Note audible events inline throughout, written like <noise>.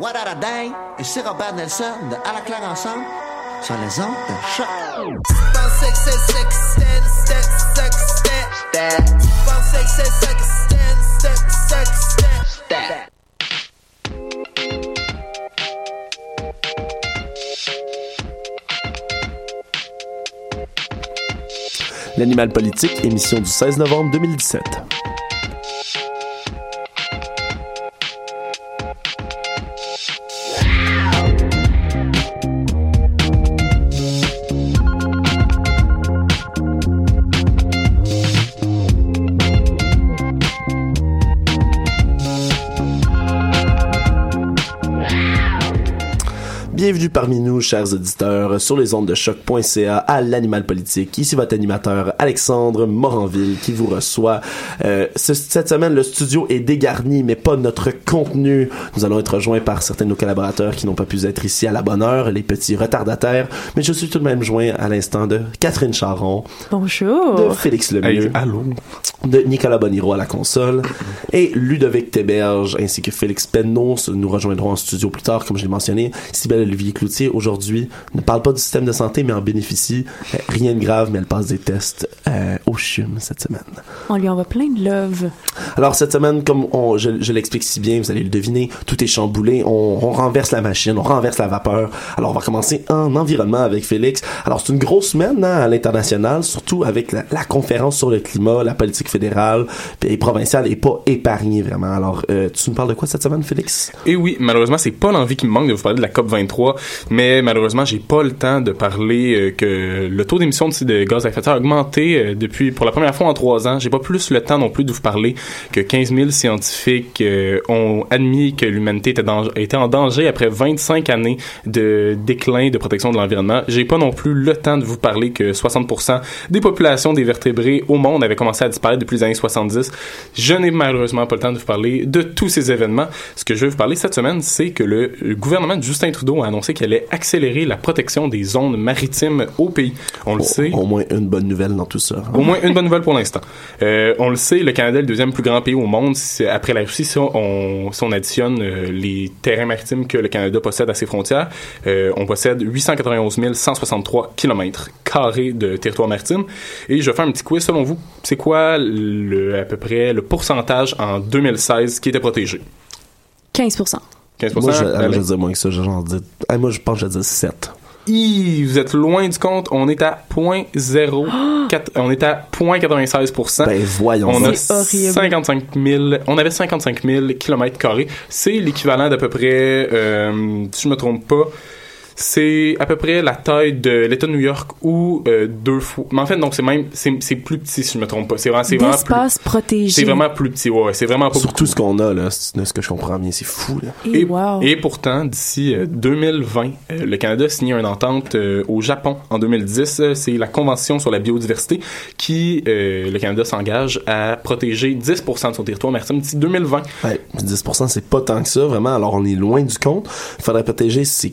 What a Day et c'est Robert Nelson de À la claire ensemble sur les ondes de choc. L'animal politique, émission du 16 novembre 2017. Parmi nous, chers auditeurs, sur les ondes de choc.ca à l'animal politique. Ici votre animateur Alexandre Moranville qui vous reçoit. Euh, ce- cette semaine, le studio est dégarni, mais pas notre contenu. Nous allons être rejoints par certains de nos collaborateurs qui n'ont pas pu être ici à la bonne heure, les petits retardataires. Mais je suis tout de même joint à l'instant de Catherine Charon, Bonjour. de Félix Lemieux, allô? de Nicolas Boniro à la console et Ludovic Théberge ainsi que Félix Pennos nous rejoindront en studio plus tard, comme je l'ai mentionné. Sybelle Olivier Cloutier, aujourd'hui, ne parle pas du système de santé, mais en bénéficie. Euh, rien de grave, mais elle passe des tests euh, au CHUM cette semaine. On lui envoie plein de love. Alors cette semaine, comme on, je, je l'explique si bien, vous allez le deviner, tout est chamboulé, on, on renverse la machine, on renverse la vapeur. Alors on va commencer en environnement avec Félix. Alors c'est une grosse semaine hein, à l'international, surtout avec la, la conférence sur le climat, la politique fédérale et provinciale est pas épargnée vraiment. Alors euh, tu nous parles de quoi cette semaine, Félix? Et oui, malheureusement, c'est pas l'envie qui me manque de vous parler de la COP 23, mais malheureusement, j'ai pas le temps de parler euh, que le taux d'émission de, gaz à effet de serre a augmenté euh, depuis pour la première fois en trois ans. J'ai pas plus le temps non plus de vous parler que 15 000 scientifiques euh, ont admis que l'humanité était en danger après 25 années de déclin de protection de l'environnement. J'ai pas non plus le temps de vous parler que 60% des populations des vertébrés au monde avaient commencé à disparaître depuis les années 70. Je n'ai malheureusement pas le temps de vous parler de tous ces événements. Ce que je vais vous parler cette semaine, c'est que le gouvernement de Justin Trudeau a annoncé qu'il allait accélérer la protection des zones maritimes au pays. On le sait. Au moins une bonne nouvelle dans tout ça. hein. Au moins une bonne nouvelle pour l'instant. Euh, on le sait, le Canada est le deuxième plus grand pays au monde après la Russie. Si on, si on additionne euh, les terrains maritimes que le Canada possède à ses frontières, euh, on possède 891 163 kilomètres carrés de territoire maritime. Et je vais faire un petit quiz. Selon vous, c'est quoi le, à peu près le pourcentage en 2016 qui était protégé? 15 15 Moi, je, ah, Alain? je vais dire moins que ça. Je, genre dire- ah, moi, je pense que je vais dire 7. Hi, vous êtes loin du compte. On est à 0.04, <gasps> on est à 0.96%. Ben voyons. On a C'est horrible. 55 000, on avait 55 000 kilomètres carrés. C'est l'équivalent d'à peu près, euh, si je me trompe pas, c'est à peu près la taille de l'État de New York ou euh, deux fois. Mais en fait, donc c'est même, c'est c'est plus petit si je me trompe pas. C'est vraiment, c'est vraiment plus. Protégé. C'est vraiment plus petit, ouais, ouais, c'est vraiment pas Surtout ce qu'on a, là, c'est ce que je comprends bien, c'est fou, là. Et et, wow. et pourtant, d'ici euh, 2020, euh, le Canada a signé une entente euh, au Japon en 2010. Euh, C'est la Convention sur la biodiversité qui, euh, le Canada s'engage à protéger 10% de son territoire maritime d'ici 2020. Ouais, 10%, c'est pas tant que ça, vraiment. Alors, on est loin du compte. Il faudrait protéger, c'est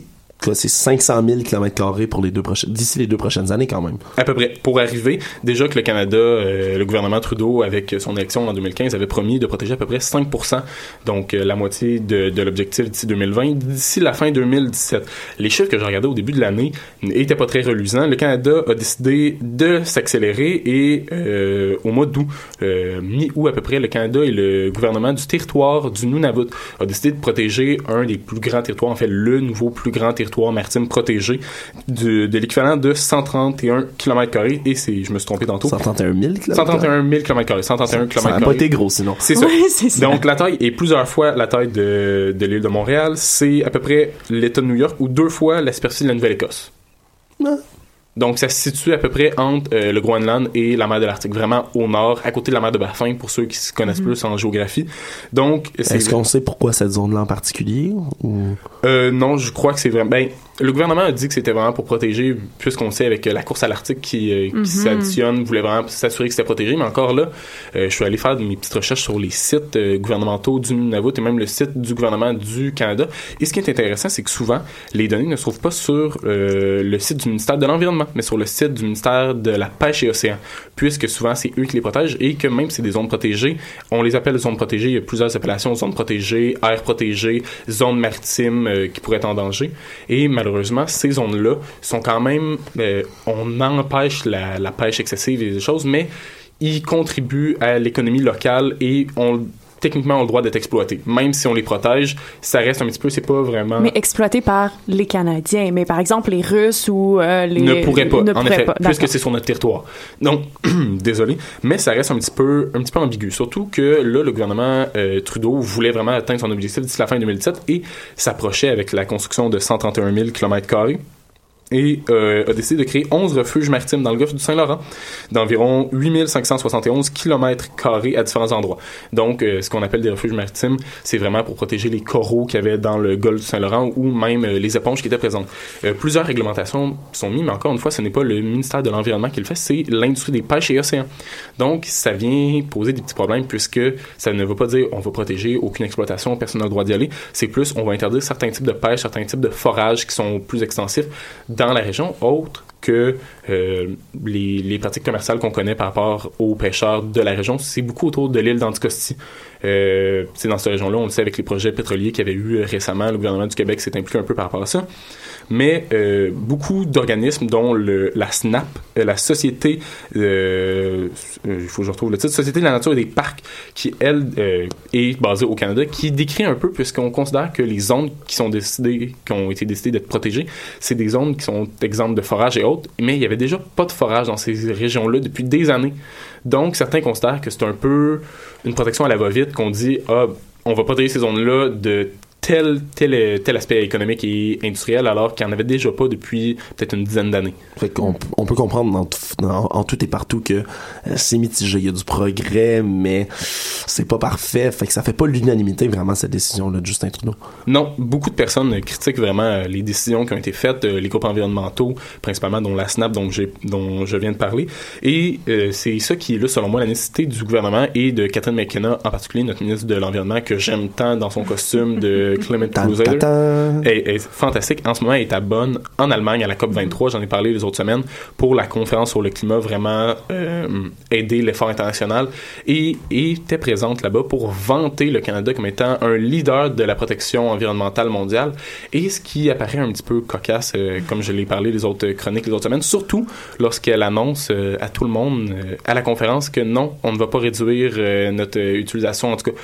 c'est 500 000 km pour les deux prochaines, d'ici les deux prochaines années, quand même. À peu près. Pour arriver, déjà que le Canada, euh, le gouvernement Trudeau, avec son élection en 2015, avait promis de protéger à peu près 5% donc euh, la moitié de, l'objectif d'ici 2020, d'ici la fin 2017. Les chiffres que j'ai regardés au début de l'année n'étaient pas très reluisants. Le Canada a décidé de s'accélérer et euh, au mois d'août, mi-août à peu près, le Canada et le gouvernement du territoire du Nunavut a décidé de protéger un des plus grands territoires, en fait le nouveau plus grand territoire maritime protégé du- de l'équivalent de 131 km et c'est, je me suis trompé tantôt. 131 000 km. 131 000 km 131 Ça n'a km pas été gros, sinon. c'est ça. <laughs> Ouais, c'est ça. Donc la taille est plusieurs fois la taille de, de l'île de Montréal. C'est à peu près l'État de New York ou deux fois la superficie de la Nouvelle-Écosse. Ah. Donc ça se situe à peu près entre euh, le Groenland et la mer de l'Arctique, vraiment au nord, à côté de la mer de Baffin pour ceux qui se connaissent plus en géographie. Donc c'est Est-ce qu'on sait pourquoi cette zone-là en particulier? Ou... euh, non, je crois que c'est vraiment. Ben, le gouvernement a dit que c'était vraiment pour protéger, puisqu'on sait avec euh, la course à l'Arctique qui, euh, qui s'additionne, voulait vraiment s'assurer que c'était protégé. Mais encore là, euh, je suis allé faire mes petites recherches sur les sites euh, gouvernementaux du Nunavut et même le site du gouvernement du Canada. Et ce qui est intéressant, c'est que souvent, les données ne se trouvent pas sur euh, le site du ministère de l'Environnement, mais sur le site du ministère de la Pêche et Océan, puisque souvent c'est eux qui les protègent et que même si c'est des zones protégées, on les appelle zones protégées. Il y a plusieurs appellations zones protégées, aires protégées, zones maritimes euh, qui pourraient être en danger. Et malheureusement, ces zones-là sont quand même, euh, on empêche la, pêche excessive et des choses, mais ils contribuent à l'économie locale et on techniquement ont le droit d'être exploités. Même si on les protège, ça reste un petit peu, c'est pas vraiment... Mais exploité par les Canadiens. Mais par exemple, les Russes ou euh, les. ne pourrait pas, ne en pourraient effet, pas. puisque c'est sur notre territoire. Donc, <clears throat> désolé, mais ça reste un petit peu, un petit peu ambigu. Surtout que là, le gouvernement euh, Trudeau voulait vraiment atteindre son objectif d'ici la fin 2017 et s'approchait avec la construction de 131 000 km et euh, a décidé de créer 11 refuges maritimes dans le golfe du Saint-Laurent, d'environ 8571 km à différents endroits. Donc, euh, ce qu'on appelle des refuges maritimes, c'est vraiment pour protéger les coraux qu'il y avait dans le golfe du Saint-Laurent ou même euh, les éponges qui étaient présentes. Plusieurs réglementations sont mises, mais encore une fois, ce n'est pas le ministère de l'Environnement qui le fait, c'est l'industrie des pêches et océans. Donc, ça vient poser des petits problèmes puisque ça ne veut pas dire on va protéger aucune exploitation, personne n'a le droit d'y aller. C'est plus on va interdire certains types de pêche, certains types de forages qui sont plus extensifs dans la région, autres que euh, les, pratiques commerciales qu'on connaît par rapport aux pêcheurs de la région. C'est beaucoup autour de l'île d'Anticosti. Euh, c'est dans cette région-là, on le sait avec les projets pétroliers qu'il y avait eu euh, récemment, le gouvernement du Québec s'est impliqué un peu par rapport à ça. Mais beaucoup d'organismes, dont la SNAP, la Société, il faut Société de la nature et des parcs, qui, elle, est basée au Canada, qui décrit un peu, puisqu'on considère que les zones qui sont décidées, qui ont été décidées d'être protégées, c'est des zones qui sont exemples de forage et autres, mais il y avait déjà pas de forage dans ces régions-là depuis des années. Donc, certains considèrent que c'est un peu une protection à la va-vite, qu'on dit, ah, on va protéger ces zones-là de tel, tel, tel aspect économique et industriel, alors qu'il n'y en avait déjà pas depuis peut-être une dizaine d'années. Fait qu'on on peut comprendre dans, t- dans- en tout et partout que euh, c'est mitigé. Il y a du progrès, mais c'est pas parfait. Fait que ça fait pas l'unanimité, vraiment, cette décision-là de Justin Trudeau. Non, beaucoup de personnes critiquent vraiment euh, les décisions qui ont été faites, euh, les groupes environnementaux, principalement dont la SNAP dont, je viens de parler. Et euh, c'est ça qui est là, selon moi, la nécessité du gouvernement et de Catherine McKenna, en particulier notre ministre de l'Environnement, que j'aime tant dans son costume de Crusader. tan, tan. est, est fantastique. En ce moment, elle est à Bonn, en Allemagne, à la COP 23. J'en ai parlé les autres semaines pour la conférence sur le climat, vraiment euh, aider l'effort international. Et, et était présente là-bas pour vanter le Canada comme étant un leader de la protection environnementale mondiale. Et ce qui apparaît un petit peu cocasse, euh, comme je l'ai parlé les autres chroniques les autres semaines, surtout lorsqu'elle annonce euh, à tout le monde euh, à la conférence que non, on ne va pas réduire notre utilisation, en tout cas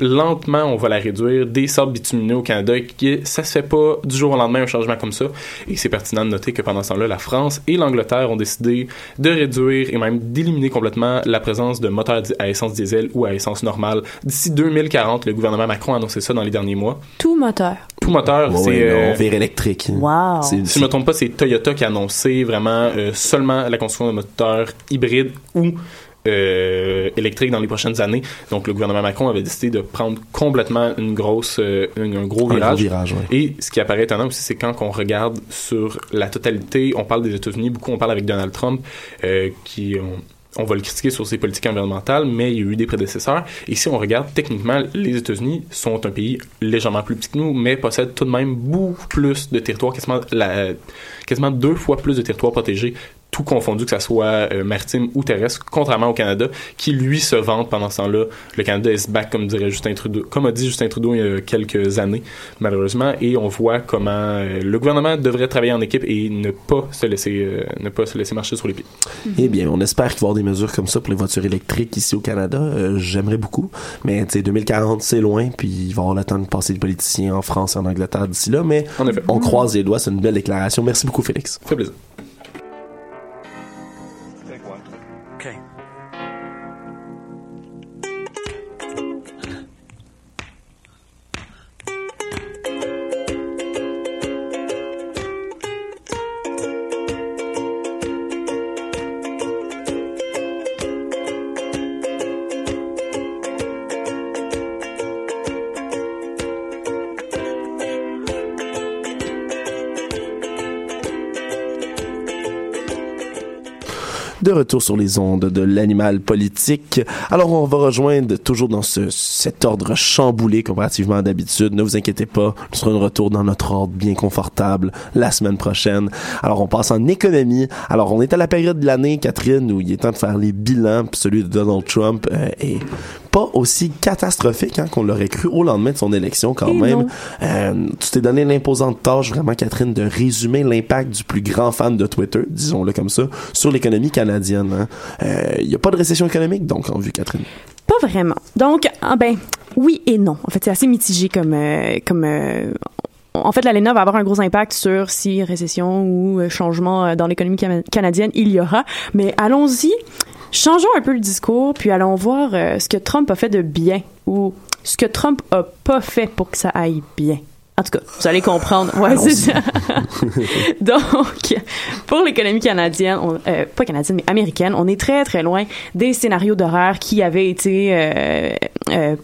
lentement, on va la réduire des sables bitumineux au Canada. Qui, ça se fait pas du jour au lendemain un changement comme ça. Et c'est pertinent de noter que pendant ce temps-là, la France et l'Angleterre ont décidé de réduire et même d'éliminer complètement la présence de moteurs à essence diesel ou à essence normale. D'ici 2040, le gouvernement Macron a annoncé ça dans les derniers mois. Tout moteur. Tout moteur, Ouais, c'est... euh, on vire électrique. Wow. C'est- si je ne me trompe pas, c'est Toyota qui a annoncé vraiment euh, seulement la construction de moteurs hybrides ou euh, électriques dans les prochaines années. Donc, le gouvernement Macron avait décidé de prendre complètement une grosse, euh, un, un gros Un virage. gros virage. Et ce qui apparaît étonnant aussi, c'est quand on regarde sur la totalité, on parle des États-Unis, beaucoup on parle avec Donald Trump, euh, qui ont on va le critiquer sur ses politiques environnementales, mais il y a eu des prédécesseurs. Et si on regarde, techniquement, les États-Unis sont un pays légèrement plus petit que nous, mais possèdent tout de même beaucoup plus de territoires, quasiment, la- quasiment deux fois plus de territoires protégés, tout confondu, que ça soit euh, maritime ou terrestre, contrairement au Canada, qui lui se vante pendant ce temps-là. Le Canada est back, comme dirait Justin Trudeau, comme a dit Justin Trudeau il y a quelques années, malheureusement, et on voit comment euh, le gouvernement devrait travailler en équipe et ne pas se laisser, euh, ne pas se laisser marcher sur les pieds. Eh bien, on espère qu'il va y avoir des mesures comme ça pour les voitures électriques ici au Canada. Euh, J'aimerais beaucoup. Mais, tu sais, 2040, c'est loin, puis il va y avoir le temps de passer des politiciens en France et en Angleterre d'ici là. Mais En effet. on croise les doigts, c'est une belle déclaration. Merci beaucoup, Félix. Ça fait plaisir. Retour sur les ondes de l'animal politique. Alors, on va rejoindre toujours dans ce, cet ordre chamboulé comparativement à d'habitude. Ne vous inquiétez pas, nous serons de retour dans notre ordre bien confortable la semaine prochaine. Alors, on passe en économie. Alors, on est à la période de l'année, Catherine, où il est temps de faire les bilans. Puis celui de Donald Trump euh, pas aussi catastrophique hein, qu'on l'aurait cru au lendemain de son élection quand Et même. Euh, tu t'es donné l'imposante tâche, vraiment, Catherine, de résumer l'impact du plus grand fan de Twitter, disons-le comme ça, sur l'économie canadienne. hein. Euh, Il n'y a pas de récession économique, donc, en vue, Catherine? Pas vraiment. Donc, ah ben, oui et non. En fait, c'est assez mitigé comme, euh, comme euh, en fait, l'ALENA va avoir un gros impact sur si récession ou euh, changement euh, dans l'économie cana- canadienne il y aura. Mais allons-y, changeons un peu le discours, puis allons voir euh, ce que Trump a fait de bien ou ce que Trump a pas fait pour que ça aille bien. En tout cas, vous allez comprendre. Ouais, c'est ça. <laughs> Donc, pour l'économie canadienne, on- euh, pas canadienne, mais américaine, on est très, très loin des scénarios d'horreur qui avaient été euh, euh,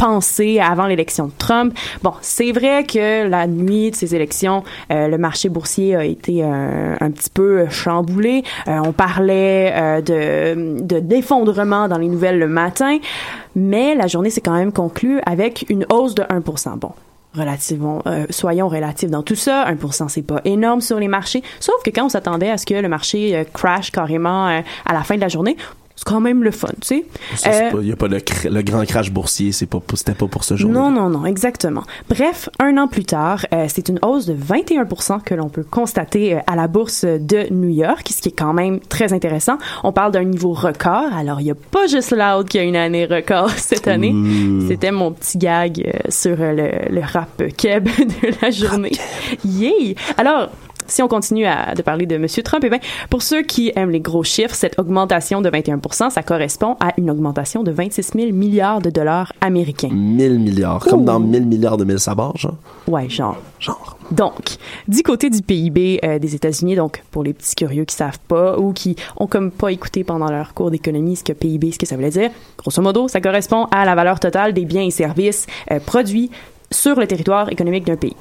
pensés avant l'élection de Trump. Bon, c'est vrai que la nuit de ces élections, euh, le marché boursier a été euh, un petit peu chamboulé. Euh, on parlait de, de d'effondrement dans les nouvelles le matin, mais la journée s'est quand même conclue avec une hausse de 1% Bon, relativement, soyons relatifs dans tout ça. 1%, c'est pas énorme sur les marchés. Sauf que quand on s'attendait à ce que le marché crash carrément à la fin de la journée, c'est quand même le fun, tu sais. Euh, Il n'y a pas le, grand crash boursier, c'est pas, c'était pas pour ce jour non, non, non, exactement. Bref, un an plus tard, euh, c'est une hausse de 21% que l'on peut constater euh, à la bourse de New York, ce qui est quand même très intéressant. On parle d'un niveau record. Alors, il n'y a pas juste Loud qui a une année record <laughs> cette année. C'était mon petit gag euh, sur euh, le, le rap keb <laughs> de la journée. Yay! Alors, si on continue à, de parler de M. Trump, eh bien, pour ceux qui aiment les gros chiffres, cette augmentation de 21% ça correspond à une augmentation de 26 000 milliards de dollars américains. 1000 milliards, comme dans 1000 milliards de mille sabords, genre. Ouais, genre. Genre. Donc, du côté du PIB euh, des États-Unis, donc pour les petits curieux qui savent pas ou qui ont comme pas écouté pendant leur cours d'économie ce que PIB, ce que ça voulait dire, grosso modo, ça correspond à la valeur totale des biens et services euh, produits sur le territoire économique d'un pays.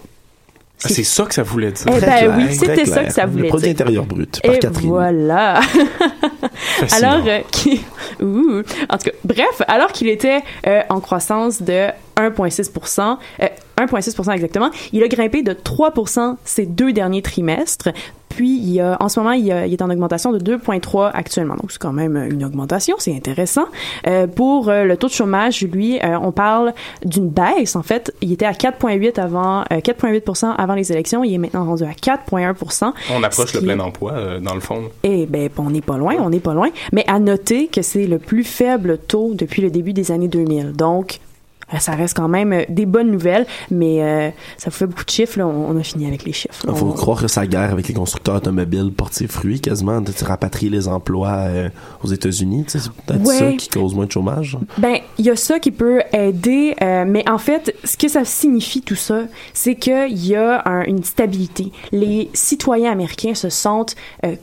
Ah, c'est ça que ça voulait dire. Eh ben clair, oui, c'était ça que ça voulait Le produit dire. intérieur brut, par Et Catherine. voilà. <laughs> Alors, euh, qui- <laughs> Ouh. en tout cas, bref, alors qu'il était euh, en croissance de 1,6 euh, 1,6 exactement, il a grimpé de 3 ces deux derniers trimestres. Puis, il y a, en ce moment, il, y a- il est en augmentation de 2,3 actuellement. Donc, c'est quand même une augmentation, c'est intéressant. Euh, pour euh, le taux de chômage, lui, euh, on parle d'une baisse. En fait, il était à 4,8 avant, euh, 4,8 avant les élections. Il est maintenant rendu à 4,1 On approche le qui- plein emploi, dans le fond. eh ben, on n'est pas loin, on n'est pas loin. Mais à noter que c'est le plus faible taux depuis le début des années 2000. Donc, ça reste quand même des bonnes nouvelles, mais ça vous fait beaucoup de chiffres. Là. On, a fini avec les chiffres. Il faut croire que sa guerre avec les constructeurs automobiles porte ses fruits quasiment, de rapatrier les emplois aux États-Unis. C'est peut-être ça qui cause moins de chômage. Ben, il y a ça qui peut aider, mais en fait, ce que ça signifie tout ça, c'est qu'il y a une stabilité. Les citoyens américains se sentent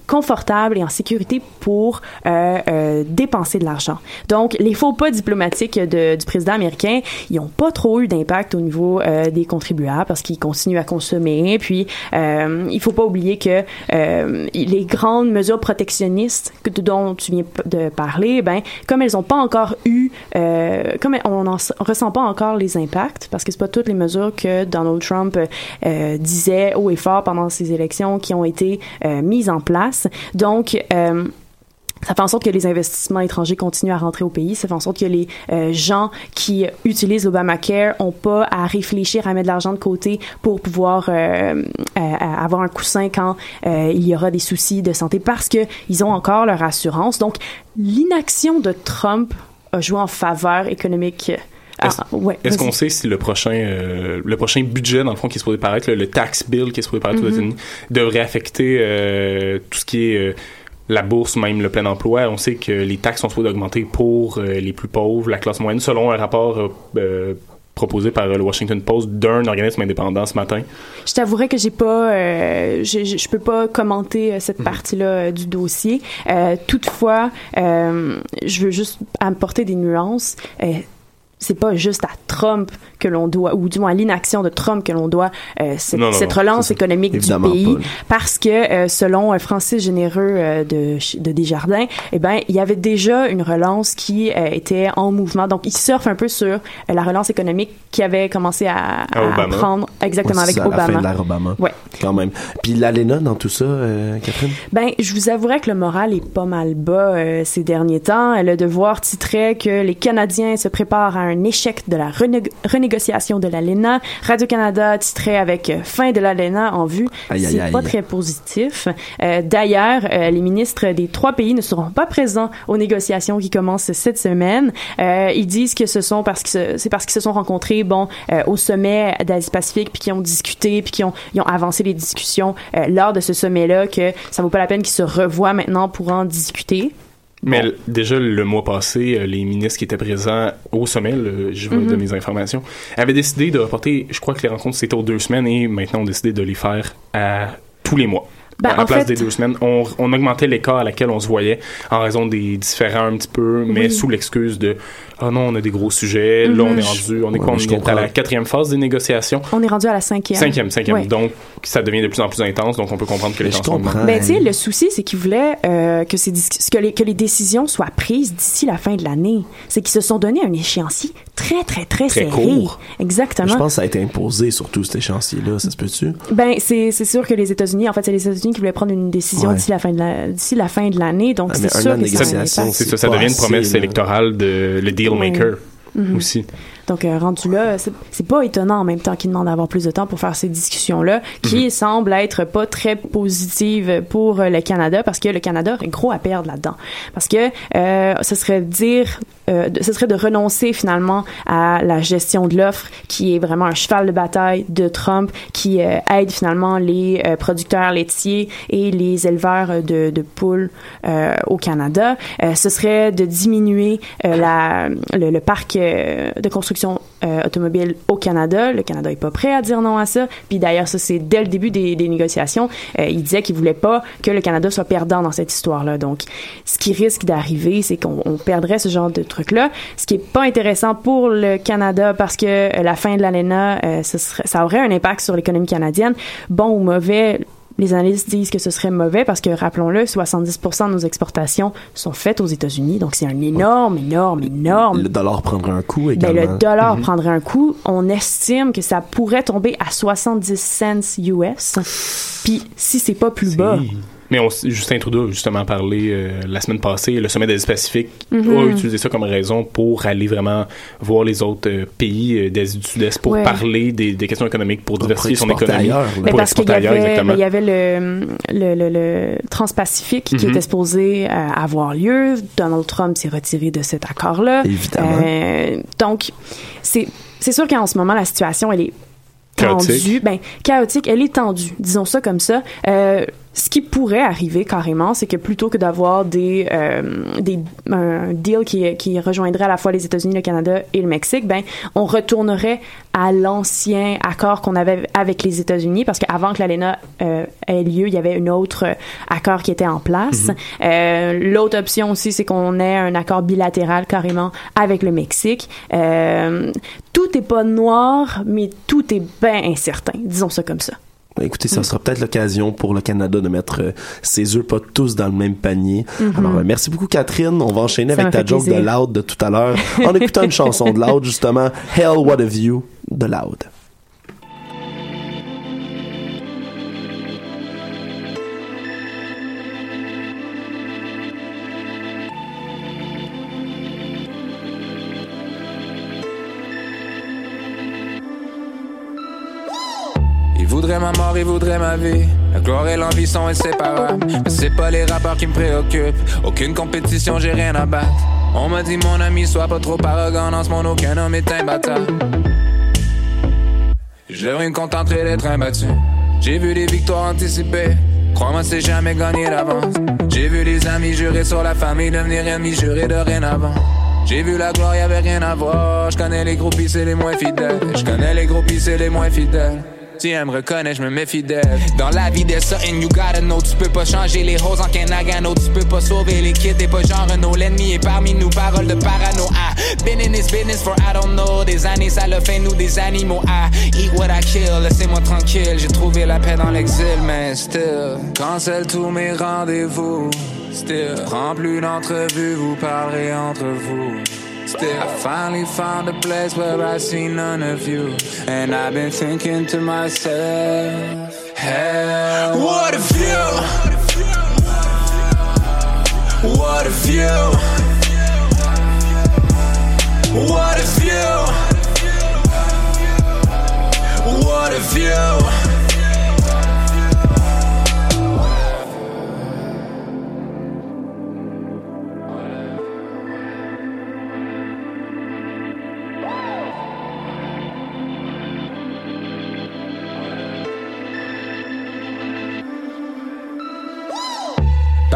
confortables et en sécurité pour euh, euh, dépenser de l'argent. Donc, les faux pas diplomatiques de, du président américain, ils n'ont pas trop eu d'impact au niveau euh, des contribuables parce qu'ils continuent à consommer. Puis, euh, il faut pas oublier que euh, les grandes mesures protectionnistes que, dont tu viens de parler, ben, comme elles n'ont pas encore eu, euh, comme on ne ressent pas encore les impacts, parce que c'est pas toutes les mesures que Donald Trump disait haut et fort pendant ces élections qui ont été mises en place. Donc, ça fait en sorte que les investissements étrangers continuent à rentrer au pays. Ça fait en sorte que les euh, gens qui utilisent l'Obamacare ont pas à réfléchir à mettre de l'argent de côté pour pouvoir euh, avoir un coussin quand il y aura des soucis de santé parce que ils ont encore leur assurance. Donc, l'inaction de Trump a joué en faveur économique ah, est-ce qu'on sait si le prochain, euh, le prochain budget, dans le fond, qui est supposé paraître, le, tax bill qui est supposé paraître aux mm-hmm. États-Unis, devrait affecter euh, tout ce qui est euh, la bourse, même le plein emploi? On sait que les taxes sont supposées augmenter pour les plus pauvres, la classe moyenne, selon un rapport proposé par le Washington Post d'un organisme indépendant ce matin. Je t'avouerai que j'ai pas, je, je, peux pas commenter cette mm-hmm. partie-là du dossier. toutefois, je veux juste apporter des nuances c'est pas juste à Trump que l'on doit, ou du moins à l'inaction de Trump que l'on doit euh, cette, cette relance économique du pays, parce que euh, selon euh, Francis Généreux euh, de, de Desjardins, eh ben il y avait déjà une relance qui était en mouvement. Donc il surfe un peu sur la relance économique qui avait commencé à, à, prendre exactement avec Obama. À la fin de Obama. Ouais. Quand même. Puis l'ALENA dans tout ça, Catherine? Ben je vous avouerais que le moral est pas mal bas ces derniers temps. Le devoir titrait que les Canadiens se préparent à un échec de la renégociation de l'ALENA. Radio-Canada titrait avec euh, fin de l'ALENA en vue. C'est pas très positif. Euh, d'ailleurs, euh, les ministres des trois pays ne seront pas présents aux négociations qui commencent cette semaine. ils disent que ce sont parce que c'est parce qu'ils se sont rencontrés, bon, au sommet d'Asie-Pacifique, puis qu'ils ont discuté, puis qu'ils ont, ont avancé les discussions lors de ce sommet-là, que ça vaut pas la peine qu'ils se revoient maintenant pour en discuter. Mais déjà le mois passé, euh, les ministres qui étaient présents au sommet, je veux de mhm. mes informations, avaient décidé de reporter, je crois que les rencontres c'était aux deux semaines et maintenant on décidé de les faire à tous les mois. Ben, à la place des deux semaines, on, on augmentait l'écart à laquelle on se voyait en raison des différents un petit peu, mais sous l'excuse de ah non, on a des gros sujets. Là, on est rendu, on est quoi? On est à la quatrième phase des négociations. On est rendu à la cinquième. Cinquième, cinquième. Donc, ça devient de plus en plus intense. Donc, on peut comprendre que les gens sont Ben, tu sais, le souci, c'est qu'ils voulaient euh, que, ces que, les, que les décisions soient prises d'ici la fin de l'année. C'est qu'ils se sont donné un échéancier très, très, très, très serré. Court. Exactement. Je pense que ça a été imposé, surtout, cet échéancier-là. Ça se peut-tu? Ben, c'est sûr que les États-Unis, en fait, c'est les États-Unis qui voulaient prendre une décision d'ici la fin de la, d'ici la fin de l'année. Donc, ah, c'est sûr que ça, ça, ça devient une promesse électorale de le deal maker. Mhm. aussi. Donc, euh, rendu là, c'est pas étonnant en même temps qu'il demande d'avoir plus de temps pour faire ces discussions-là, qui mhm. semblent être pas très positives pour le Canada, parce que le Canada aurait gros à perdre là-dedans. Parce que euh, ce serait dire euh, ce serait de renoncer finalement à la gestion de l'offre qui est vraiment un cheval de bataille de Trump qui euh, aide finalement les euh, producteurs laitiers et les éleveurs de, poules au Canada. ce serait de diminuer la, le, parc de construction automobile au Canada. Le Canada est pas prêt à dire non à ça. Puis d'ailleurs, ça c'est dès le début des, négociations. il disait qu'il voulait pas que le Canada soit perdant dans cette histoire-là. Donc, ce qui risque d'arriver, c'est qu'on perdrait ce genre de truc-là. Ce qui est pas intéressant pour le Canada parce que euh, la fin de l'ALENA, euh, ça aurait un impact sur l'économie canadienne. Bon ou mauvais, les analystes disent que ce serait mauvais parce que, rappelons-le, 70% de nos exportations sont faites aux États-Unis. Donc, c'est un énorme, énorme, énorme. Le dollar prendrait un coup également. Ben, le dollar mhm. prendrait un coup. On estime que ça pourrait tomber à 70 cents US. Puis, si c'est pas plus bas, Mais on, Justin Trudeau a justement parlé euh, la semaine passée, le sommet des Pacifique Mhm. a utilisé ça comme raison pour aller vraiment voir les autres euh, pays euh, d'Asie du Sud-Est pour Ouais. parler des, des questions économiques, pour diversifier son économie. ailleurs, là. Mais Pour parce qu'il y exporter ailleurs, avait, exactement. ben, il y avait le, le, le, le Transpacifique qui Mhm. était supposé euh, avoir lieu. Donald Trump s'est retiré de cet accord-là. Évidemment. Euh, donc, c'est c'est sûr qu'en ce moment, la situation, elle est tendue. Chaotique. Ben, chaotique, elle est tendue, disons ça comme ça. Euh, ce qui pourrait arriver carrément, c'est que plutôt que d'avoir des, euh, des un deal qui, qui rejoindrait à la fois les États-Unis, le Canada et le Mexique, ben on retournerait à l'ancien accord qu'on avait avec les États-Unis parce qu'avant que l'ALENA euh, ait lieu, il y avait un autre accord qui était en place. Euh, L'autre option aussi, c'est qu'on ait un accord bilatéral carrément avec le Mexique. Euh, tout est pas noir, mais tout est bien incertain. Disons ça comme ça. Écoutez, ça sera peut-être l'occasion pour le Canada de mettre euh, ses œufs pas tous dans le même panier. Mhm. Alors, euh, merci beaucoup, Catherine. On va enchaîner Ça avec ta joke de. Loud de tout à l'heure en écoutant une <laughs> chanson de Loud, justement, Hell What a View de Loud. Voudrait ma vie. La gloire et l'envie sont inséparables. Mais c'est pas les rappeurs qui me préoccupent. Aucune compétition, j'ai rien à battre. On m'a dit, mon ami, sois pas trop arrogant. Dans ce monde, aucun homme est imbattable. Je devrais me contenter d'être imbattu. J'ai vu des victoires anticipées. Crois-moi, c'est jamais gagné d'avance. J'ai vu des amis jurer sur la famille, devenir ennemis, jurer de rien avant. J'ai vu la gloire, y'avait rien à voir. Je connais les groupies, c'est les moins fidèles. Je connais les groupies, c'est les moins fidèles. Si elle me reconnaît, je me mets fidèle. Dans la vie, there's something you gotta know. Tu peux pas changer les roses en Kenagano. Tu peux pas sauver les kids, t'es pas genre Renault. L'ennemi est parmi nous, parole de parano. Ah, been in this business for I don't know. Des années, ça le fait nous des animaux. Ah, eat what I kill, laissez-moi tranquille. J'ai trouvé la paix dans l'exil, mais still. Cancel tous mes rendez-vous. Still. Prends plus d'entrevues, vous parlerez entre vous. Still, I finally found a place where I see none of you. And I've been thinking to myself, hell, what a view! What a view! What a view! What a view!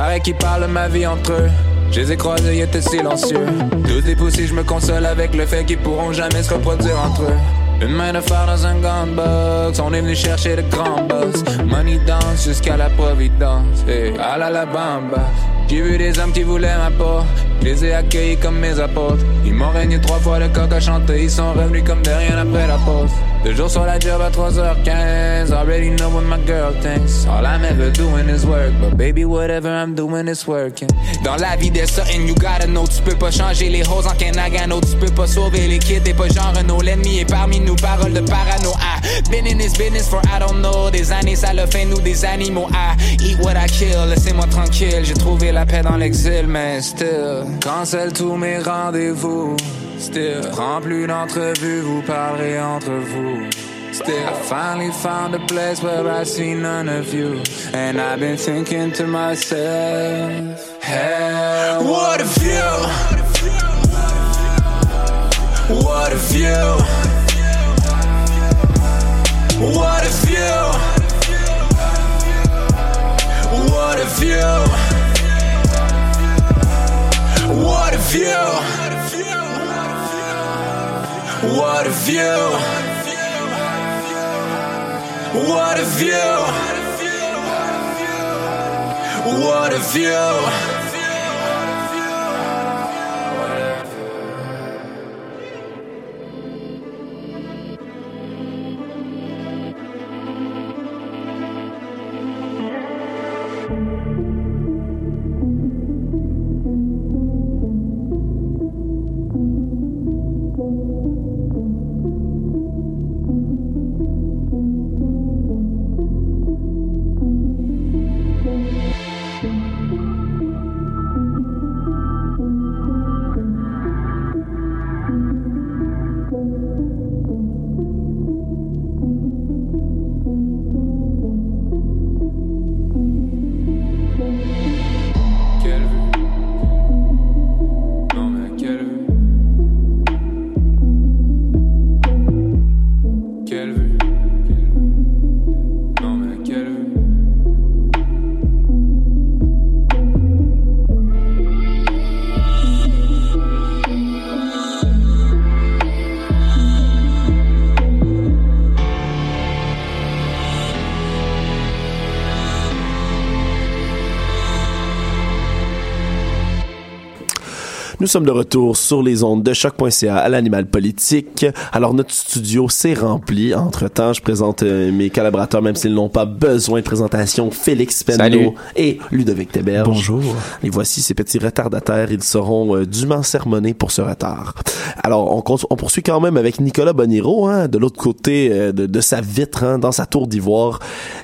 Pareil qu'ils parlent de ma vie entre eux. Je les ai croisés, ils étaient silencieux. Tous les poussés, je me console avec le fait qu'ils pourront jamais se reproduire entre eux. Une main de fer dans un gunbox, on est venu chercher le grand boss. Money danse jusqu'à la providence, et à la la bamba. J'ai vu des hommes qui voulaient ma peau, je les ai accueillis comme mes apôtres. Ils m'ont régné trois fois le coq à chanter, ils sont revenus comme de rien après la pause. Deux jours sur la job à 3h15, already know what my girl thinks. All I'm ever doing is work, but baby, whatever I'm doing is working. Dans la vie, there's something you gotta know. Tu peux pas changer les roses en Kenagano, tu peux pas sauver les kids, t'es pas genre Renault. L'ennemi est parmi nous, parole de parano. Ah, been in this business for I don't know. Des années, ça le fait nous des animaux. Ah, eat what I kill, laissez-moi tranquille. J'ai trouvé la paix dans l'exil, mais still. Cancel tous mes rendez-vous. Still, prends plus d'entrevues, vous parlerez entre vous. Still, I finally found a place where I see none of you. And I've been thinking to myself, hell, what a view! What a view! What a view! What a view! What a view! What a view! What a view! What a view! Nous sommes de retour sur les ondes de choc.ca à l'animal politique. Alors notre studio s'est rempli. Entre-temps, je présente euh, mes collaborateurs, même s'ils n'ont pas besoin de présentation, Félix Penneau et Ludovic Teberge. Bonjour. Et voici ces petits retardataires. Ils seront euh, dûment sermonnés pour ce retard. Alors, on, on poursuit quand même avec Nicolas Boniro, hein, de l'autre côté euh, de, de, sa vitre, hein, dans sa tour d'ivoire.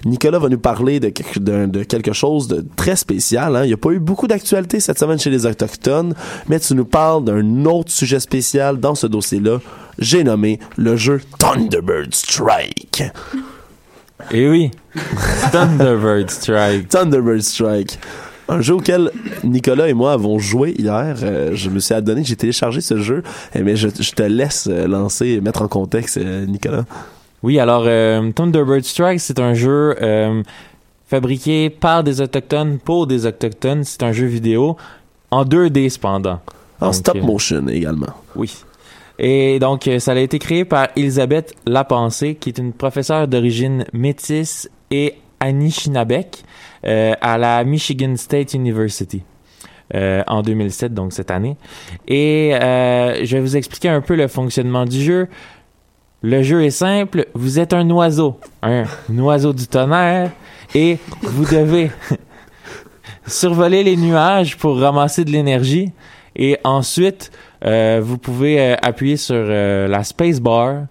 Nicolas va nous parler de, de, de quelque chose de très spécial. Hein. Il n'y a pas eu beaucoup d'actualité cette semaine chez les Autochtones, mais tu nous parles d'un autre sujet spécial dans ce dossier-là. J'ai nommé le jeu Thunderbird Strike. Eh oui, <laughs> Thunderbird Strike. Thunderbird Strike. Un jeu auquel Nicolas et moi avons joué hier. Euh, je me suis adonné, j'ai téléchargé ce jeu, eh, mais je, te laisse euh, lancer et mettre en contexte, euh, Nicolas. Oui, alors Thunderbird Strike, c'est un jeu fabriqué par des autochtones pour des autochtones. C'est un jeu vidéo en 2D cependant. En stop motion également. Oui. Et donc, ça a été créé par Elisabeth Lapensée, qui est une professeure d'origine métisse et Anishinabek euh, à la Michigan State University. Euh, en 2007, donc cette année. Et euh, je vais vous expliquer un peu le fonctionnement du jeu. Le jeu est simple. Vous êtes un oiseau, un oiseau du tonnerre, et vous devez <laughs> survoler les nuages pour ramasser de l'énergie. Et ensuite, vous pouvez appuyer sur la space bar.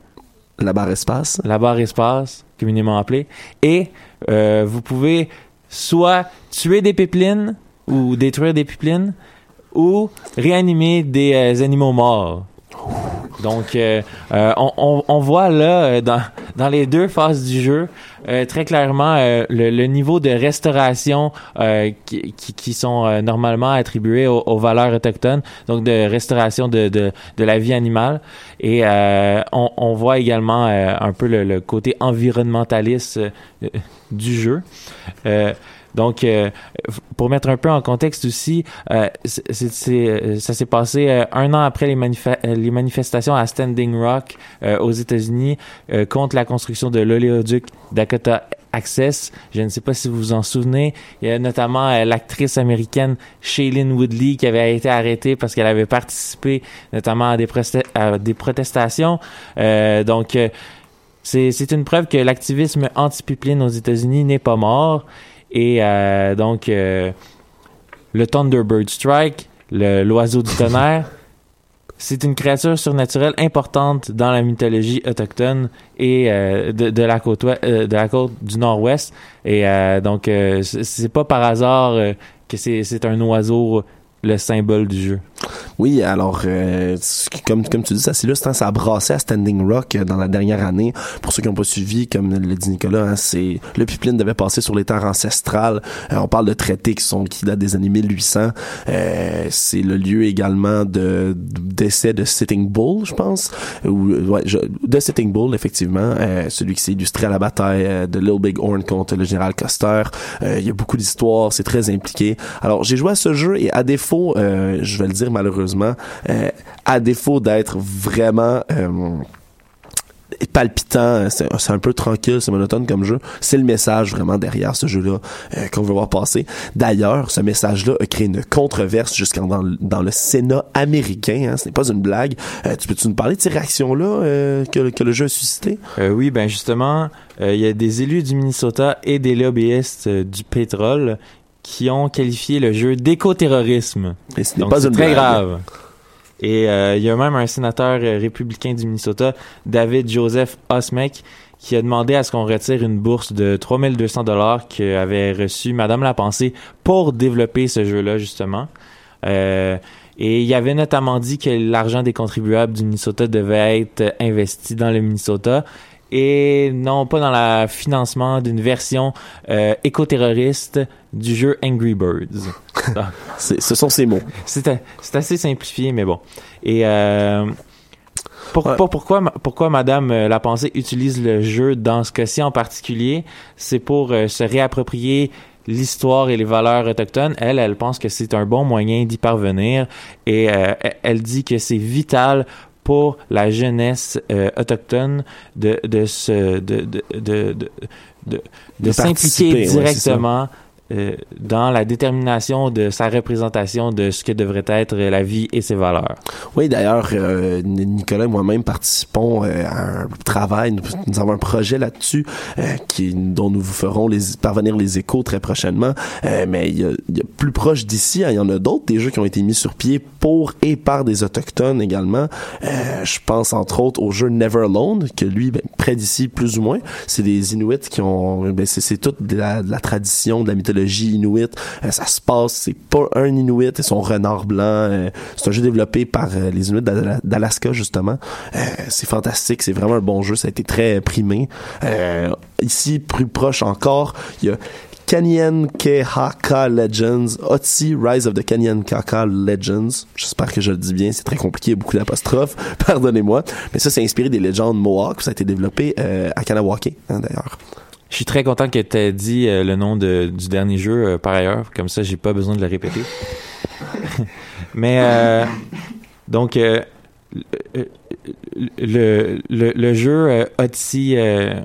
La barre espace. La barre espace, communément appelée. Et vous pouvez soit tuer des pipelines ou détruire des pipelines ou réanimer des euh, animaux morts. Donc, euh, euh, on, on, voit là, dans, dans les deux phases du jeu, très clairement le, niveau de restauration qui, qui, sont normalement attribués aux, valeurs autochtones, donc de restauration de, de, de la vie animale. Et on, on, voit également un peu le, le côté environnementaliste du jeu. Donc, euh, pour mettre un peu en contexte aussi, euh, euh, ça s'est passé un an après les, les, manifestations à Standing Rock aux États-Unis contre la construction de l'oléoduc Dakota Access. Je ne sais pas si vous vous en souvenez. Il y a notamment l'actrice américaine Shailene Woodley qui avait été arrêtée parce qu'elle avait participé notamment à des, à des protestations. donc, c'est une preuve que l'activisme anti-pipeline aux États-Unis n'est pas mort. Et euh, donc, euh, le Thunderbird Strike, l'oiseau du tonnerre, <laughs> c'est une créature surnaturelle importante dans la mythologie autochtone et euh, de, la côte de la côte du nord-ouest. Et donc, c'est pas par hasard que c'est un oiseau le symbole du jeu. Oui, alors euh, comme comme tu dis, ça c'est ça a brassé à Standing Rock euh, dans la dernière année. Pour ceux qui n'ont pas suivi, comme le dit Nicolas, hein, c'est le pipeline devait passer sur les terres ancestrales. Euh, on parle de traités qui sont qui datent des années 1800. c'est le lieu également de d'essai de Sitting Bull, je pense, ou ouais, de Sitting Bull effectivement, celui qui s'est illustré à la bataille de Little Big Horn contre le général Custer. Il y a beaucoup d'histoires, c'est très impliqué. Alors j'ai joué à ce jeu et à défaut, je vais le dire malheureusement euh, à défaut d'être vraiment euh, palpitant, c'est un peu tranquille, c'est monotone comme jeu. C'est le message vraiment derrière ce jeu-là euh, qu'on veut voir passer. D'ailleurs, ce message-là a créé une controverse jusqu'en dans, le Sénat américain. Hein, ce n'est pas une blague. tu peux-tu nous parler de ces réactions-là que, que, le jeu a suscité? oui, ben justement, il y a des élus du Minnesota et des lobbyistes du pétrole qui ont qualifié le jeu d'éco-terrorisme. Et ce n'est pas une très grave. Et euh, il y a même un sénateur euh, républicain du Minnesota, David Joseph Osmek, qui a demandé à ce qu'on retire une bourse de 3200 dollars qu'avait reçu Madame La Pensée pour développer ce jeu-là, justement. Euh, et il y avait notamment dit que l'argent des contribuables du Minnesota devait être investi dans le Minnesota et non pas dans le financement d'une version euh, éco-terroriste du jeu Angry Birds. <laughs> ce sont ces mots. C'est assez simplifié, mais bon. Et euh, pourquoi, pourquoi Madame euh, La Pensée utilise le jeu dans ce cas-ci en particulier? C'est pour se réapproprier l'histoire et les valeurs autochtones, elle, elle pense que c'est un bon moyen d'y parvenir et elle dit que c'est vital pour la jeunesse euh, autochtone de, de, se, de, de, de, de, de s'impliquer directement euh, dans la détermination de sa représentation de ce que devrait être la vie et ses valeurs. Oui, d'ailleurs, euh, Nicolas et moi-même participons euh, à un travail, nous, avons un projet là-dessus qui dont nous vous ferons les, parvenir les échos très prochainement. mais il y, y, a, plus proche d'ici, hein, il y en a d'autres des jeux qui ont été mis sur pied pour et par des autochtones également. je pense entre autres au jeu Never Alone, que lui, ben, près d'ici plus ou moins, c'est des Inuits qui ont, ben, c'est toute la, de la tradition, de la mythologie inuit. Euh, ça se passe, c'est pas un inuit et son renard blanc. Euh, c'est un jeu développé par euh, les Inuits d'Alaska justement. c'est fantastique, c'est vraiment un bon jeu. Ça a été très primé. ici, plus proche encore, il y a Kanyen Kehaka Legends, Otzi Rise of the Kanyen Kehaka Legends. J'espère que je le dis bien, c'est très compliqué, beaucoup d'apostrophes, <laughs> pardonnez-moi. Mais ça, c'est inspiré des légendes Mohawk, ça a été développé à Kanawake, hein, d'ailleurs. Je suis très content que tu aies dit euh, le nom de, du dernier jeu euh, par ailleurs, comme ça j'ai pas besoin de le répéter. <laughs> Mais euh, donc le, le, le, jeu Odyssey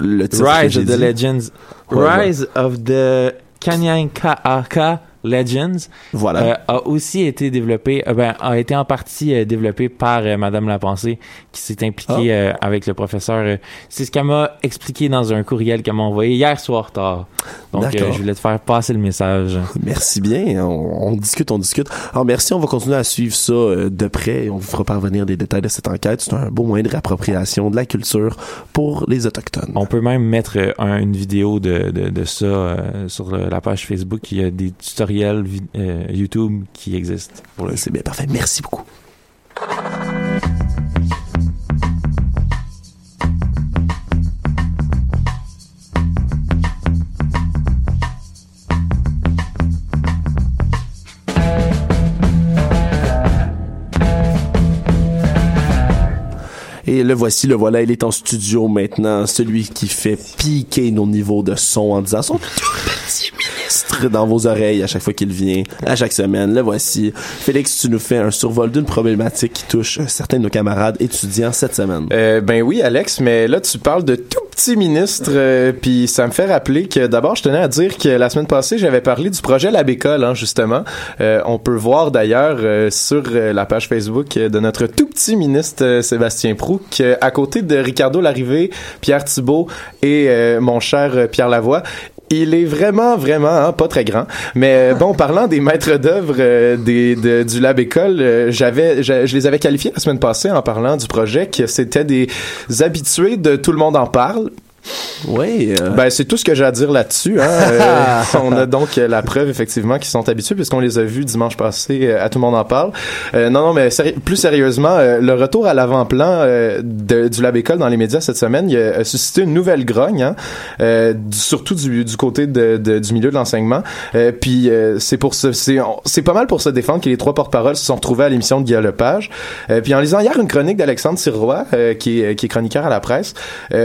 Rise of the Legends. Rise of the Kanyaka Legends voilà. Euh, a aussi été développé, euh, ben, a été en partie euh, développé par Madame La Pensée qui s'est impliquée ah. avec le professeur. c'est ce qu'elle m'a expliqué dans un courriel qu'elle m'a envoyé hier soir tard. Donc je voulais te faire passer le message. <laughs> Merci bien. On, discute, on discute. Alors merci, on va continuer à suivre ça de près et on vous fera parvenir des détails de cette enquête. C'est un beau moyen de réappropriation de la culture pour les autochtones. On peut même mettre une vidéo de, de, de ça sur la page Facebook. Il y a des tutoriels euh, YouTube qui existe. C'est bien parfait. Merci beaucoup. Et le voici, le voilà, il est en studio maintenant, celui qui fait piquer nos niveaux de son en disant son petit dans vos oreilles à chaque fois qu'il vient, à chaque semaine. Le voici. Félix, tu nous fais un survol d'une problématique qui touche certains de nos camarades étudiants cette semaine. Euh, ben oui, Alex, mais là, tu parles de tout petit ministre, euh, puis ça me fait rappeler que d'abord, je tenais à dire que la semaine passée, j'avais parlé du projet La Bécole, hein, justement. Euh, on peut voir d'ailleurs euh, sur euh, la page Facebook de notre tout petit ministre Sébastien Prou qu'à côté de Ricardo Larrivée, Pierre Thibault et mon cher Pierre Lavoie, il est vraiment, vraiment hein, pas très grand. Mais euh, bon, parlant des maîtres d'œuvre euh, du Lab École, euh, j'avais, je, les avais qualifiés la semaine passée en parlant du projet que c'était des habitués de Tout le monde en parle. Oui. Euh. Ben, c'est tout ce que j'ai à dire là-dessus. Hein. <laughs> Euh, on a donc la preuve, effectivement, qu'ils sont habitués, puisqu'on les a vus dimanche passé, euh, à tout le monde en parle. non, non, mais plus sérieusement, le retour à l'avant-plan du Lab École dans les médias cette semaine il a, suscité une nouvelle grogne, hein, surtout du, du côté de, du milieu de l'enseignement. puis c'est pour ce, c'est pas mal pour se défendre que les trois porte-paroles se sont retrouvés à l'émission de Guillaume Lepage. puis en lisant hier une chronique d'Alexandre Sirois, qui, qui est chroniqueur à la presse,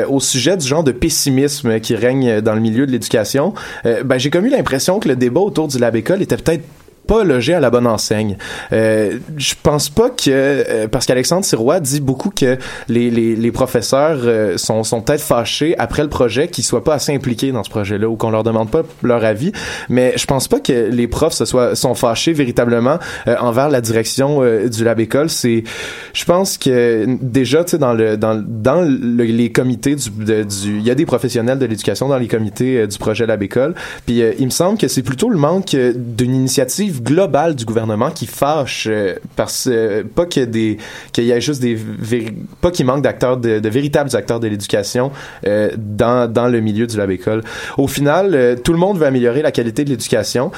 au sujet du genre de pessimisme qui règne dans le milieu de l'éducation, euh, ben, j'ai comme eu l'impression que le débat autour du lab école était peut-être pas logé à la bonne enseigne. Euh, je pense pas que euh, parce qu'Alexandre Sirois dit beaucoup que les, les, les professeurs euh, sont, sont peut-être fâchés après le projet qu'ils soient pas assez impliqués dans ce projet-là ou qu'on leur demande pas leur avis. Mais je pense pas que les profs se soient sont fâchés véritablement envers la direction du lab école. C'est, je pense que déjà tu sais dans le dans dans les comités du du il y a des professionnels de l'éducation dans les comités du projet lab école. Puis il me semble que c'est plutôt le manque d'une initiative globale du gouvernement qui fâche euh, parce euh, pas que des qu'il y ait juste des pas qu'il manque d'acteurs de, véritables acteurs de l'éducation euh, dans dans le milieu du lab école. Au final, tout le monde veut améliorer la qualité de l'éducation,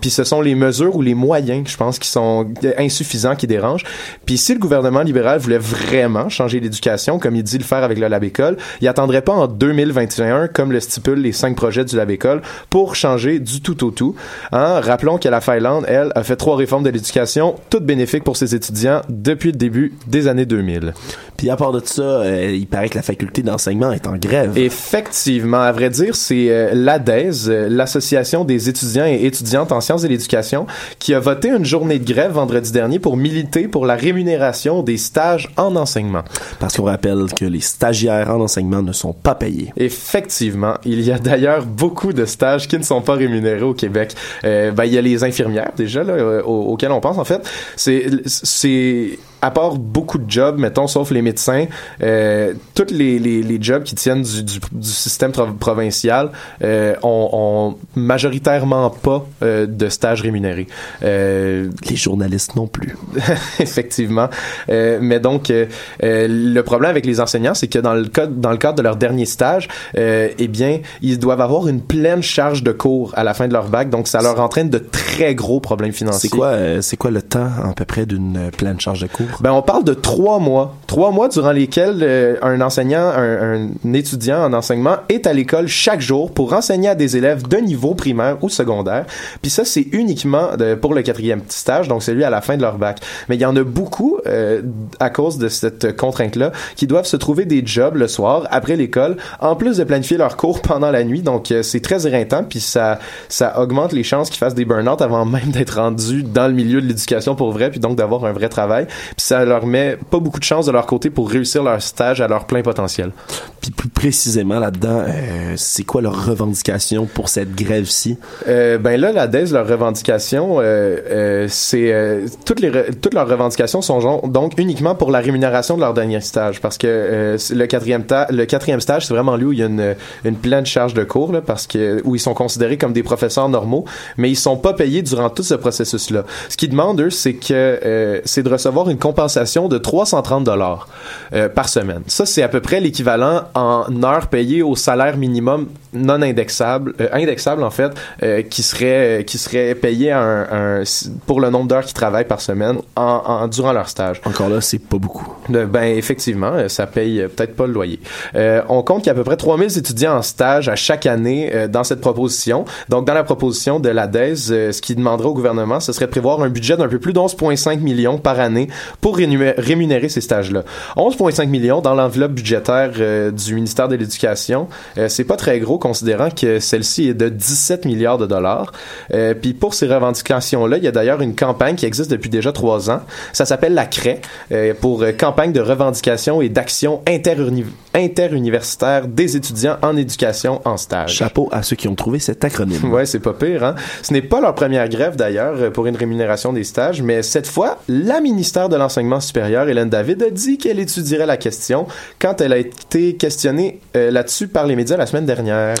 puis ce sont les mesures ou les moyens, je pense, qui sont insuffisants qui dérangent. Puis si le gouvernement libéral voulait vraiment changer l'éducation comme il dit le faire avec le lab école, il attendrait pas en 2021 comme le stipulent les cinq projets du lab école pour changer du tout au tout. Hein? Rappelons qu'à la faille Hollande, elle, a fait trois réformes de l'éducation, toutes bénéfiques pour ses étudiants depuis le début des années 2000. Puis à part de ça, euh, il paraît que la faculté d'enseignement est en grève. Effectivement, à vrai dire, c'est euh, l'ADES, euh, l'Association des étudiants et étudiantes en sciences de l'éducation, qui a voté une journée de grève vendredi dernier pour militer pour la rémunération des stages en enseignement. Parce qu'on rappelle que les stagiaires en enseignement ne sont pas payés. Effectivement, il y a d'ailleurs beaucoup de stages qui ne sont pas rémunérés au Québec. Ben, il y a les infirmières déjà là, euh, auxquelles on pense en fait. C'est c'est à part beaucoup de jobs, mettons, sauf les médecins, euh, tous les, les, les jobs qui tiennent du, du, du système provincial euh, ont, ont majoritairement pas euh, de stages rémunérés. Euh, les journalistes non plus. <laughs> Effectivement. Euh, mais donc, euh, le problème avec les enseignants, c'est que dans le cadre, dans le cadre de leur dernier stage, euh, eh bien, ils doivent avoir une pleine charge de cours à la fin de leur bac, donc ça leur entraîne de très gros problèmes financiers. C'est quoi, euh, c'est quoi le temps à peu près d'une pleine charge de cours? Ben, on parle de trois mois. Trois mois durant lesquels euh, un enseignant, un, un étudiant en enseignement est à l'école chaque jour pour enseigner à des élèves de niveau primaire ou secondaire. Puis ça, c'est uniquement de- pour le quatrième stage, donc celui à la fin de leur bac. Mais il y en a beaucoup, euh, à cause de cette contrainte-là, qui doivent se trouver des jobs le soir, après l'école, en plus de planifier leurs cours <laughs> pendant la nuit. Donc, euh, c'est très éreintant, puis ça, ça augmente les chances qu'ils fassent des burn-out avant même d'être rendus dans le milieu de l'éducation pour vrai, puis donc d'avoir un vrai travail. Ça leur met pas beaucoup de chance de leur côté pour réussir leur stage à leur plein potentiel. Puis plus précisément là-dedans, euh, c'est quoi leur revendication pour cette grève-ci? Euh, ben là, la DES, leurs revendications, euh, euh, c'est euh, toutes les re- toutes leurs revendications sont donc uniquement pour la rémunération de leur dernier stage, parce que euh, le quatrième le quatrième stage, c'est vraiment lui où il y a une, une pleine charge de cours, là, parce que où ils sont considérés comme des professeurs normaux, mais ils sont pas payés durant tout ce processus-là. Ce qu'ils demandent eux, c'est que euh, c'est de recevoir une compensation de 330 dollars euh, par semaine. Ça, c'est à peu près l'équivalent en heures payées au salaire minimum non indexable, euh, indexable en fait, euh, qui serait qui serait payé à un, un- pour le nombre d'heures qu'ils travaillent par semaine en, en- durant leur stage. Encore là, c'est pas beaucoup. ben effectivement, ça paye peut-être pas le loyer. On compte qu'il y a à peu près 3000 étudiants en stage à chaque année dans cette proposition. Donc dans la proposition de l'ADES, euh, ce qui demanderait au gouvernement, ce serait de prévoir un budget d'un peu plus d'11,5 millions par année pour rémunérer, ces stages-là. 11,5 millions dans l'enveloppe budgétaire euh, du ministère de l'Éducation, euh, c'est pas très gros considérant que celle-ci est de 17 milliards de dollars. Euh, Puis pour ces revendications-là, il y a d'ailleurs une campagne qui existe depuis déjà trois ans. Ça s'appelle la CRAE, euh, pour campagne de revendication et d'action interuni- interuniversitaire des étudiants en éducation en stage. Chapeau à ceux qui ont trouvé cet acronyme. Ouais, c'est pas pire, hein. Ce n'est pas leur première grève d'ailleurs pour une rémunération des stages, mais cette fois, la ministère de l'enseignement supérieur, Hélène David, a dit qu'elle étudierait la question quand elle a été questionnée euh, là-dessus par les médias la semaine dernière.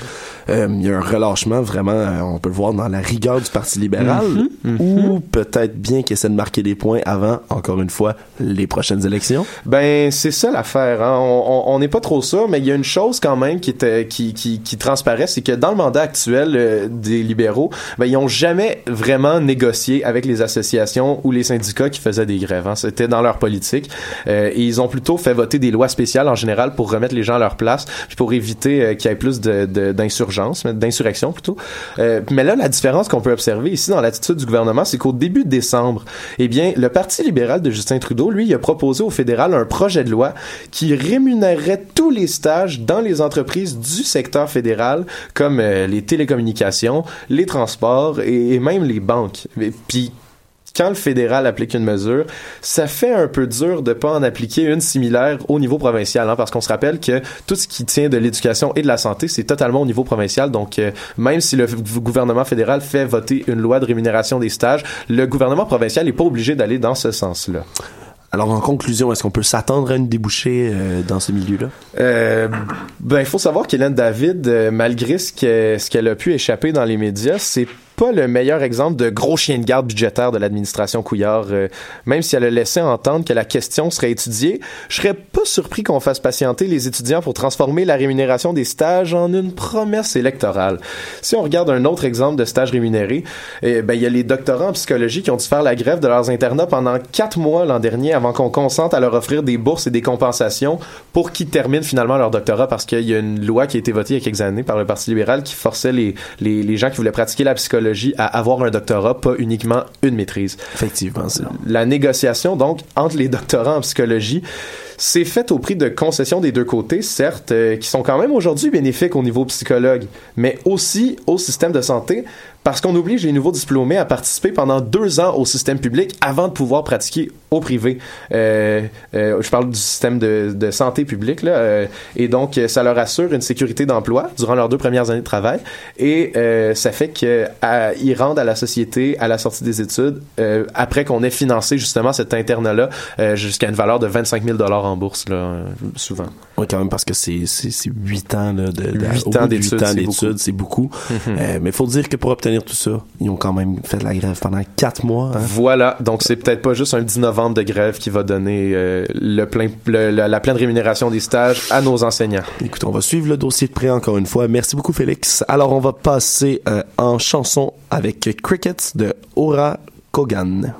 Euh, Il y a un relâchement vraiment, euh, on peut le voir dans la rigueur du Parti libéral, Mhm, ou peut-être bien qu'il essaie de marquer des points avant, encore une fois, les prochaines élections? Ben, c'est ça l'affaire. Hein. On n'est pas trop sûr, mais il y a une chose quand même qui, était, qui, qui, qui transparaît, c'est que dans le mandat actuel des libéraux, ben, ils ont jamais vraiment négocié avec les associations ou les syndicats qui faisaient des grèves. Hein. C'était dans leur politique. Euh, et ils ont plutôt fait voter des lois spéciales en général pour remettre les gens à leur place, puis pour éviter euh, qu'il y ait plus de, de- d'insurgence, mais d'insurrection plutôt. Euh, mais là, la différence qu'on peut observer ici dans l'attitude du gouvernement, c'est qu'au début de décembre, eh bien, le Parti libéral de Justin Trudeau, lui, il a proposé au fédéral un projet de loi qui rémunérerait tous les stages dans les entreprises du secteur fédéral, comme euh, les télécommunications, les transports et, et même les banques. Et puis, quand le fédéral applique une mesure, ça fait un peu dur de pas en appliquer une similaire au niveau provincial, hein, parce qu'on se rappelle que tout ce qui tient de l'éducation et de la santé, c'est totalement au niveau provincial. Donc, euh, même si le gouvernement fédéral fait voter une loi de rémunération des stages, le gouvernement provincial n'est pas obligé d'aller dans ce sens-là. Alors, en conclusion, est-ce qu'on peut s'attendre à une débouchée euh, dans ce milieu-là? Euh, ben, il faut savoir qu'Hélène David, euh, malgré ce que- ce qu'elle a pu échapper dans les médias, c'est pas le meilleur exemple de gros chien de garde budgétaire de l'administration Couillard. Euh, même si elle a laissé entendre que la question serait étudiée, je serais pas surpris qu'on fasse patienter les étudiants pour transformer la rémunération des stages en une promesse électorale. Si on regarde un autre exemple de stage rémunéré, eh ben, il y a les doctorants en psychologie qui ont dû faire la grève de leurs internats pendant quatre mois l'an dernier avant qu'on consente à leur offrir des bourses et des compensations pour qu'ils terminent finalement leur doctorat parce qu'il y a une loi qui a été votée il y a quelques années par le Parti libéral qui forçait les, les, les gens qui voulaient pratiquer la psychologie psychologie à avoir un doctorat, pas uniquement une maîtrise. Effectivement, c'est La négociation, donc, entre les doctorants en psychologie, c'est fait au prix de concessions des deux côtés, certes, euh, qui sont quand même aujourd'hui bénéfiques au niveau psychologue, mais aussi au système de santé, parce qu'on oblige les nouveaux diplômés à participer pendant deux ans au système public avant de pouvoir pratiquer au privé. Euh, euh, je parle du système de, de santé publique, là, euh, et donc ça leur assure une sécurité d'emploi durant leurs deux premières années de travail, et ça fait qu'ils rendent à la société, à la sortie des études, après qu'on ait financé justement cet internat-là, jusqu'à une valeur de 25 000 en bourse, là, souvent. Oui, quand même, parce que c'est, c'est, c'est 8 ans, au bout ans de huit d'études, c'est d'études, beaucoup. <laughs> mais il faut dire que pour obtenir tout ça, ils ont quand même fait de la grève pendant 4 mois. hein. Voilà, donc c'est peut-être pas juste un 10 novembre de grève qui va donner euh, le plein, le- la, la pleine rémunération des stages à nos enseignants. Écoute, on va suivre le dossier de près encore une fois. Merci beaucoup, Félix. Alors, on va passer euh, en chanson avec Crickets de Aura Kogan.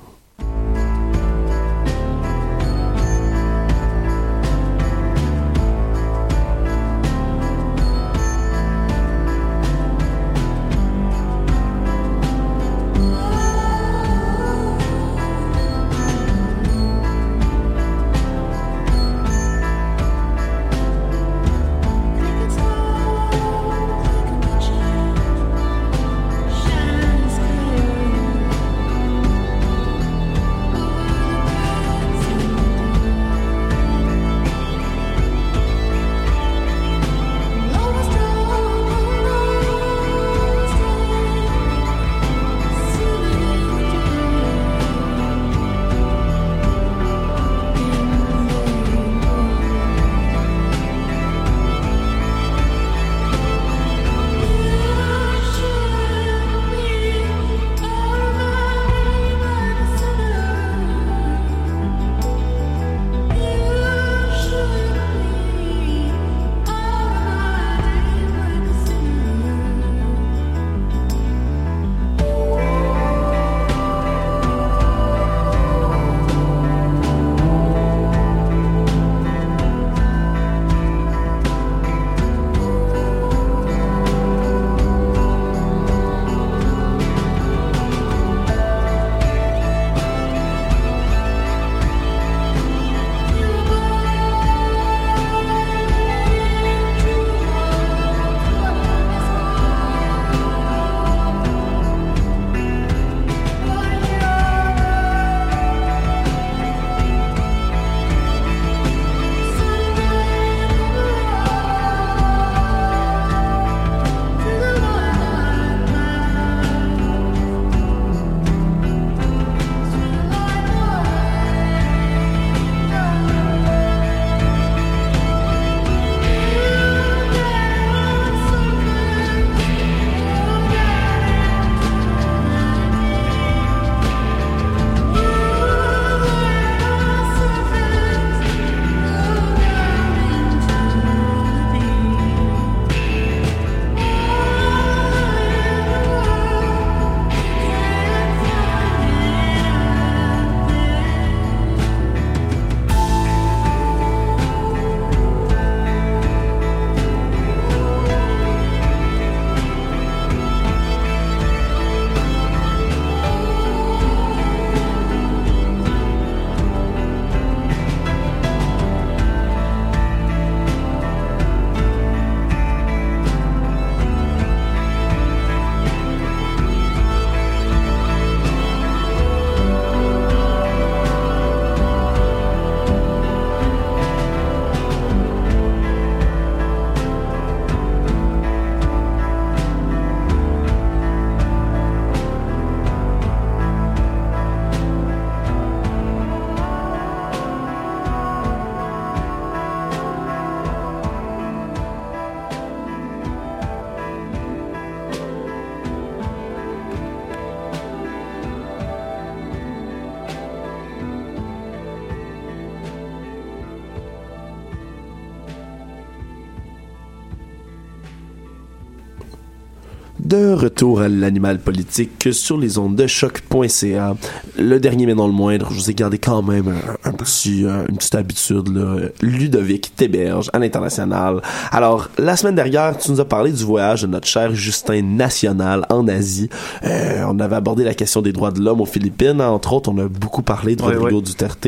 Retour à l'animal politique sur les ondes de choc.ca. Le dernier mais non le moindre, je vous ai gardé quand même un, un petit, euh, une petite habitude, là. Ludovic Théberge à l'international. Alors, la semaine dernière, tu nous as parlé du voyage de notre cher Justin National en Asie. Euh, on avait abordé la question des droits de l'homme aux Philippines. Entre autres, on a beaucoup parlé de Ouais, Rodrigo ouais. Duterte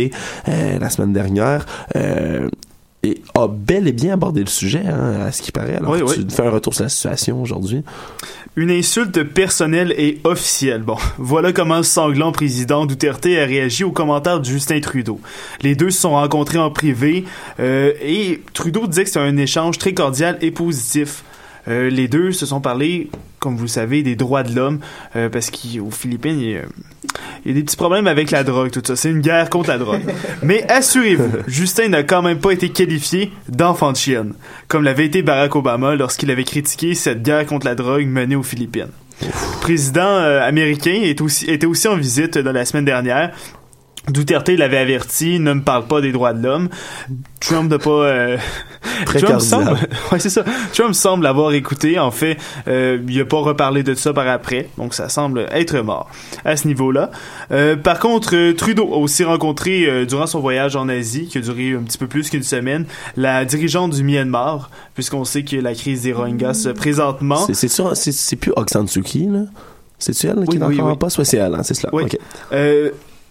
euh, la semaine dernière. Euh, et a bel et bien abordé le sujet, hein, à ce qui paraît. Alors, Oui, tu oui. fais un retour sur la situation aujourd'hui. Une insulte personnelle et officielle. Bon, <laughs> voilà comment le sanglant président Duterte a réagi aux commentaires de Justin Trudeau. Les deux se sont rencontrés en privé euh, et Trudeau disait que c'était un échange très cordial et positif. Euh, les deux se sont parlé, comme vous le savez, des droits de l'homme, euh, parce qu'aux Philippines, il y, a, il y a des petits problèmes avec la drogue, tout ça. C'est une guerre contre la drogue. <laughs> Mais assurez-vous, Justin n'a quand même pas été qualifié d'enfant de chienne, comme l'avait été Barack Obama lorsqu'il avait critiqué cette guerre contre la drogue menée aux Philippines. Le président euh, américain est aussi, était aussi en visite dans la semaine dernière. Duterte l'avait averti, ne me parle pas des droits de l'homme. Trump n'a pas... euh, <laughs> Très Trump semble, <laughs> ouais, c'est ça. Trump semble l'avoir écouté. En fait, euh, il a pas reparlé de ça par après. Donc, ça semble être mort à ce niveau-là. Euh, par contre, euh, Trudeau a aussi rencontré, euh, durant son voyage en Asie, qui a duré un petit peu plus qu'une semaine, la dirigeante du Myanmar, puisqu'on sait que la crise des Rohingyas euh, présentement... C'est- C'est sûr, c'est- c'est plus Aung San Suu Kyi, là? C'est-tu elle là, qui Oui, est oui, encore oui. en poste? Ouais, c'est elle, hein, c'est cela. Oui. Ok. Euh,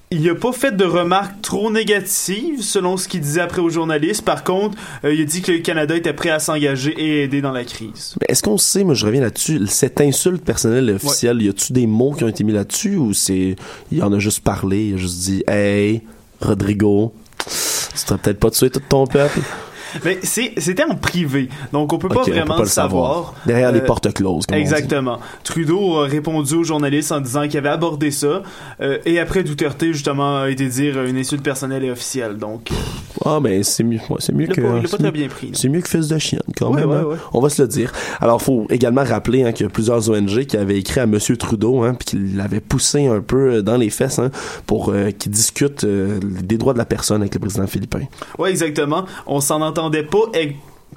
il n'a pas fait de remarques trop négatives selon ce qu'il disait après aux journalistes. Par contre, euh, il a dit que le Canada était prêt à s'engager et aider dans la crise. Mais est-ce qu'on sait, moi je reviens là-dessus, cette insulte personnelle officielle, y a-tu des mots qui ont été mis là-dessus ou c'est. Il en a juste parlé, il a juste dit Hey, Rodrigo, tu serais peut-être pas tué tout ton peuple? Mais c'était en privé, donc on peut pas peut vraiment pas le le savoir. savoir. Derrière les Euh, portes closes, comme. Exactement. Trudeau a répondu aux journalistes en disant qu'il avait abordé ça, euh, et après Duterte justement a été dire une insulte personnelle et officielle. Donc, Ah, ben c'est mieux, ouais, c'est mieux l'a que. pas- pas c'est très mieux- bien pris. C'est mieux que fils de chienne, quand Ouais, même. ouais, hein. ouais. On va se le dire. Alors, faut également rappeler hein, qu'il y a plusieurs ONG qui avaient écrit à Monsieur Trudeau, hein, puis qu'il l'avait poussé un peu euh, dans les fesses, hein, pour euh, qu'il discute euh, des droits de la personne avec le président philippin. Ouais, exactement. On s'en entendait pas,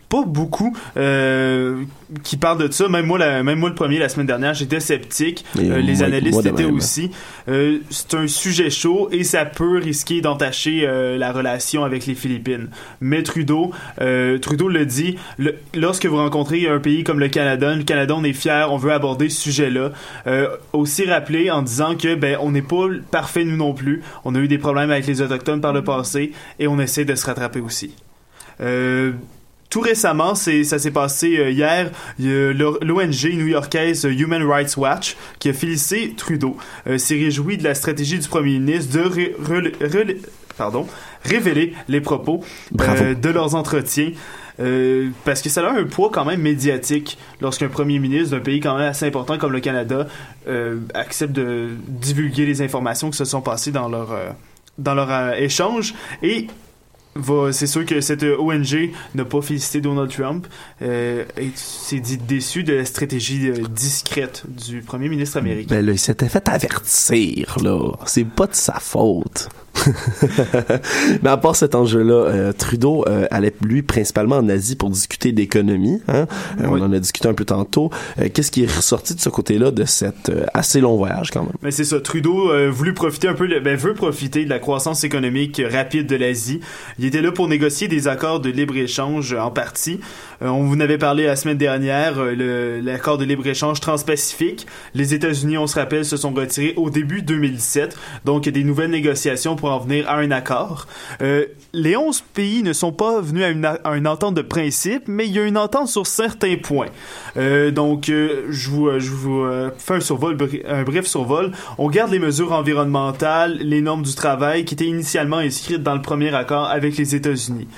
pas beaucoup euh, qui parlent de ça. Même moi, la- même moi le premier la semaine dernière, j'étais sceptique. Euh, les moi- analystes moi étaient même. aussi. Euh, c'est un sujet chaud et ça peut risquer d'entacher la relation avec les Philippines. Mais Trudeau, Trudeau le dit. le- lorsque vous rencontrez un pays comme le Canada, le Canada, on est fier, on veut aborder ce sujet-là. Aussi rappeler en disant que ben on n'est pas parfait nous non plus. On a eu des problèmes avec les autochtones par le passé et on essaie de se rattraper aussi. Euh, tout récemment, c'est, ça s'est passé euh, hier, le- l'ONG new-yorkaise euh, Human Rights Watch qui a félicité Trudeau, euh, s'est réjoui de la stratégie du premier ministre de ré- rel- rel- pardon, révéler les propos euh, de leurs entretiens. Euh, parce que ça a un poids quand même médiatique lorsqu'un premier ministre d'un pays quand même assez important comme le Canada euh, accepte de divulguer les informations qui se sont passées dans leur euh, dans leur euh, échange. Et c'est sûr que cette ONG n'a pas félicité Donald Trump euh, et s'est dit déçu de la stratégie euh, discrète du premier ministre américain. Ben là, il s'était fait avertir, là. C'est pas de sa faute. <laughs> Mais à part cet enjeu-là, euh, Trudeau euh, allait, lui, principalement en Asie pour discuter d'économie. Hein? Euh, Oui. On en a discuté un peu tantôt. Euh, Qu'est-ce qui est ressorti de ce côté-là de cet assez long voyage, quand même? Mais c'est ça, Trudeau euh, voulu profiter un peu, ben, veut profiter de la croissance économique rapide de l'Asie. Il était là pour négocier des accords de libre-échange en partie. Euh, on vous en avait parlé la semaine dernière, euh, l'accord de libre-échange transpacifique. Les États-Unis, on se rappelle, se sont retirés au début 2017. Donc, il y a des nouvelles négociations pour en venir à un accord. Euh, les 11 pays ne sont pas venus à une, entente de principe, mais il y a une entente sur certains points. Donc, je vous, je vous fais un survol, un bref survol. On garde les mesures environnementales, les normes du travail qui étaient initialement inscrites dans le premier accord avec les États-Unis.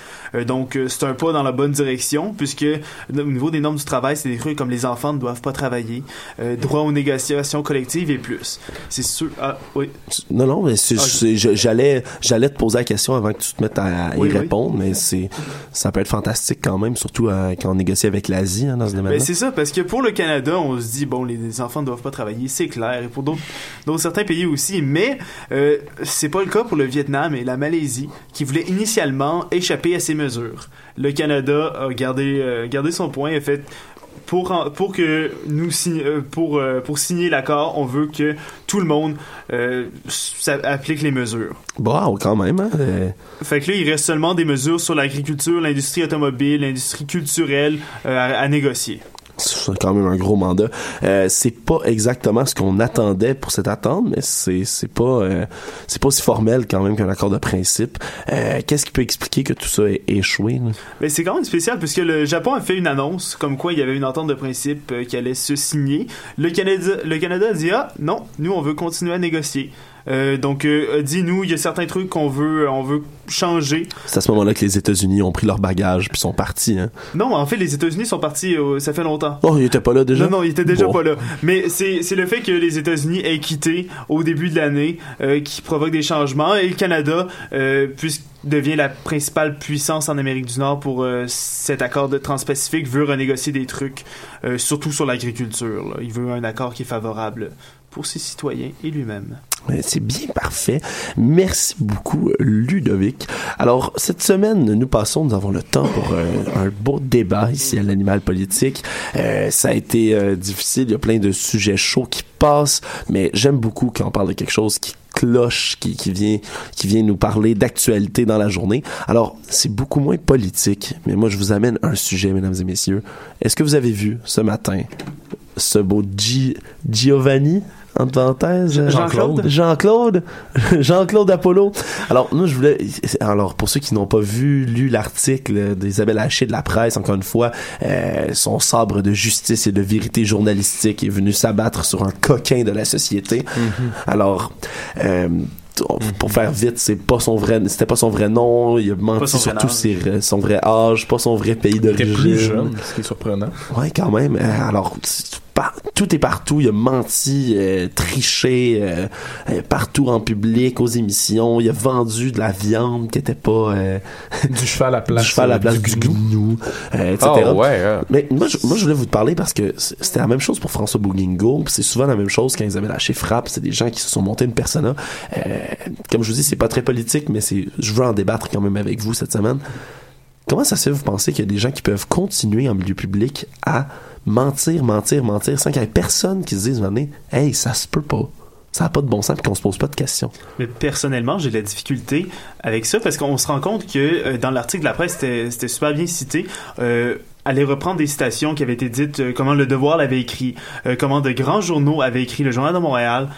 Donc, c'est un pas dans la bonne direction, puisque au niveau des normes du travail, c'est des trucs comme les enfants ne doivent pas travailler, euh, droit aux négociations collectives et plus. C'est sûr. Ah, oui. Non, non, mais Ah, j'allais, j'allais te poser la question avant que tu te mettes à, à y oui. répondre, mais c'est, ça peut être fantastique quand même, surtout euh, quand on négocie avec l'Asie hein, dans ce domaine-là. Ben, c'est ça, parce que pour le Canada, on se dit, bon, les, les enfants ne doivent pas travailler, c'est clair, et pour d'autres, d'autres certains pays aussi, mais euh, c'est pas le cas pour le Vietnam et la Malaisie, qui voulaient initialement échapper à ces mesures. Le Canada a gardé, euh, gardé son point et fait pour pour que nous euh, pour euh, pour signer l'accord, on veut que tout le monde euh, applique les mesures. Wow, quand même. Hein? Euh, Fait que là, il reste seulement des mesures sur l'agriculture, l'industrie automobile, l'industrie culturelle euh, à, à négocier. C'est quand même un gros mandat. Euh, c'est pas exactement ce qu'on attendait pour cette attente, mais c'est pas euh, c'est pas aussi formel quand même qu'un accord de principe. Euh, Qu'est-ce qui peut expliquer que tout ça ait échoué là? C'est quand même spécial puisque le Japon a fait une annonce comme quoi il y avait une entente de principe euh, qui allait se signer. Le Canada, le Canada dit ah non, nous on veut continuer à négocier. Euh, donc euh, a dit nous il y a certains trucs qu'on veut on veut changer. C'est à ce moment-là que les États-Unis ont pris leur bagage puis sont partis. Hein? Non, en fait les États-Unis sont partis euh, ça fait longtemps. Oh, ils étaient pas là déjà? Non, non, il était déjà Bon. pas là. Mais c'est c'est le fait que les États-Unis aient quitté au début de l'année euh, qui provoque des changements et le Canada, euh, puisque devient la principale puissance en Amérique du Nord pour euh, cet accord de Transpacifique, veut renégocier des trucs, euh, surtout sur l'agriculture. là. Il veut un accord qui est favorable pour ses citoyens et lui-même. Ouais, C'est bien parfait. Merci beaucoup, Ludovic. Alors, cette semaine, nous passons, nous avons le temps pour euh, un beau débat ici à l'animal politique. Euh, ça a été euh, difficile, il y a plein de sujets chauds qui passent, mais j'aime beaucoup quand on parle de quelque chose qui cloche, qui, vient, qui vient nous parler d'actualité dans la journée. Alors, c'est beaucoup moins politique, mais moi, je vous amène un sujet, mesdames et messieurs. Est-ce que vous avez vu ce matin ce beau Gi- Giovanni? Parenthèses euh, Jean-Claude. Jean-Claude Jean-Claude <laughs> Apollo alors nous je voulais alors pour ceux qui n'ont pas vu lu l'article d'Isabelle Haché de la presse encore une fois euh, son sabre de justice et de vérité journalistique est venu s'abattre sur un coquin de la société alors euh, pour faire vite, c'est pas son vrai, c'était pas son vrai nom. Il a menti son sur vrai tout ses- son vrai âge, pas son vrai pays Il était d'origine. plus jeune, ce qui est surprenant. Ouais, quand même. Alors, par- tout est partout. Il a menti, euh, triché euh, euh, partout en public, aux émissions. Il a vendu de la viande qui était pas euh, <laughs> du cheval à place, du cheval à euh, place du du gnou, euh, etc. Oh, ouais, hein. Mais moi je, moi, je voulais vous parler parce que c'était la même chose pour François Bouguingo. C'est souvent la même chose quand Isabelle Haché frappe. C'est des gens qui se sont montés une persona. Euh, comme je vous dis, c'est pas très politique, mais c'est, je veux en débattre quand même avec vous cette semaine. Comment ça se fait, vous pensez qu'il y a des gens qui peuvent continuer en milieu public à mentir, mentir, mentir sans qu'il y ait personne qui se dise, hey, ça se peut pas. Ça n'a pas de bon sens puis qu'on se pose pas de questions. Mais personnellement, j'ai de la difficulté avec ça parce qu'on se rend compte que euh, dans l'article de la presse, c'était super bien cité. Euh, aller reprendre des citations qui avaient été dites, euh, comment Le Devoir l'avait écrit, euh, comment de grands journaux avaient écrit, le Journal de Montréal.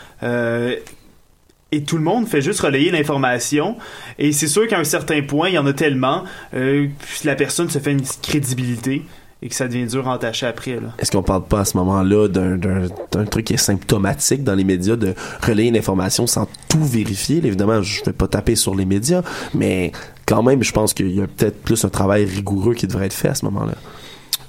et tout le monde fait juste relayer l'information. Et c'est sûr qu'à un certain point, il y en a tellement, la personne se fait une crédibilité et que ça devient dur à entacher après. Est-ce qu'on parle pas à ce moment-là d'un, truc qui est symptomatique dans les médias de relayer une information sans tout vérifier? Évidemment, je vais pas taper sur les médias, mais quand même, je pense qu'il y a peut-être plus un travail rigoureux qui devrait être fait à ce moment-là.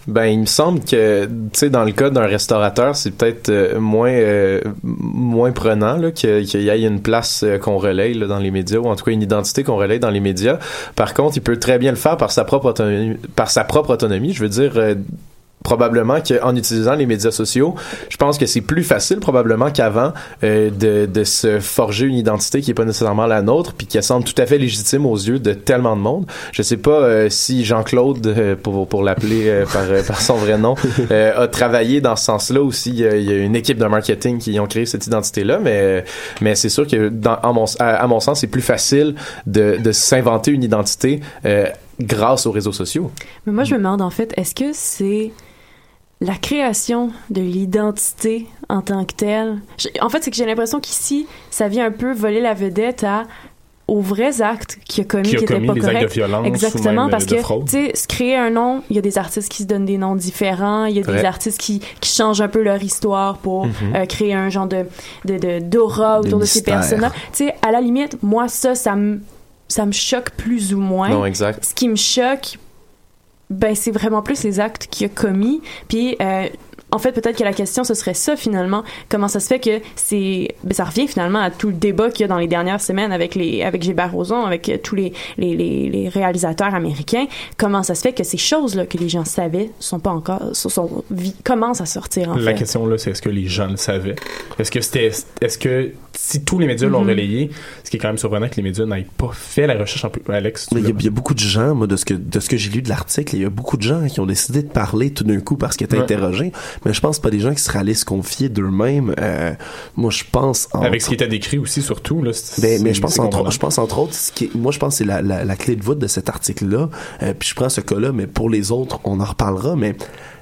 Ben, il me semble que, tu sais, dans le cas d'un restaurateur, c'est peut-être euh, moins euh, moins prenant là, qu'il y ait une place euh, qu'on relaye là, dans les médias, ou en tout cas une identité qu'on relaye dans les médias. Par contre, il peut très bien le faire par sa propre autonomie. Par sa propre autonomie, je veux dire. Probablement qu'en utilisant les médias sociaux, je pense que c'est plus facile probablement qu'avant euh, de, de se forger une identité qui est pas nécessairement la nôtre puis qui semble tout à fait légitime aux yeux de tellement de monde. Je sais pas euh, si Jean-Claude euh, pour pour l'appeler euh, par euh, par son vrai nom <laughs> euh, a travaillé dans ce sens-là aussi il y, a, il y a une équipe de marketing qui ont créé cette identité là mais mais c'est sûr que dans à mon à, à mon sens c'est plus facile de de s'inventer une identité euh, grâce aux réseaux sociaux. Mais moi, je me demande, en fait, est-ce que c'est la création de l'identité en tant que telle? En fait, c'est que j'ai l'impression qu'ici, ça vient un peu voler la vedette à aux vrais actes qu'il a commis Qui a qui étaient commis pas corrects. Exactement, parce euh, de que, tu sais, se créer un nom, il y a des artistes qui se donnent des noms différents, il y a des artistes qui, qui changent un peu leur histoire pour Mhm. euh, créer un genre de d'aura De autour de ces mystère. personnes-là. Tu sais, à la limite, moi, ça, ça me ça me choque plus ou moins. Non, exact. Ce qui me choque, ben c'est vraiment plus les actes qu'il a commis. Puis euh, en fait, peut-être que la question ce serait ça finalement. Comment ça se fait que c'est, ben ça revient finalement à tout le débat qu'il y a dans les dernières semaines avec les, avec Gilbert Rozon, avec euh, tous les, les, les, les réalisateurs américains. Comment ça se fait que ces choses là que les gens savaient sont pas encore, sont, sont- commencent à sortir en La fait? question là, c'est est-ce que les gens le savaient? Est-ce que c'était, est-ce que si tous les médias l'ont Mhm. relayé, ce qui est quand même surprenant que les médias n'aient pas fait la recherche un peu. Alex, tu Mais il y, a- y beaucoup de gens, moi, de ce que de ce que j'ai lu de l'article, il y a beaucoup de gens qui ont décidé de parler tout d'un coup parce qu'ils étaient Ouais. interrogés. Mais je pense pas des gens qui seraient allés se confier d'eux-mêmes. Euh, moi, je pense en avec ce qui était décrit aussi, surtout. Là, Ben, mais je pense entre, je pense entre autres, ce qui est- moi je pense que c'est la, la, la clé de voûte de cet article-là. Euh, puis je prends ce cas-là, mais pour les autres, on en reparlera. Mais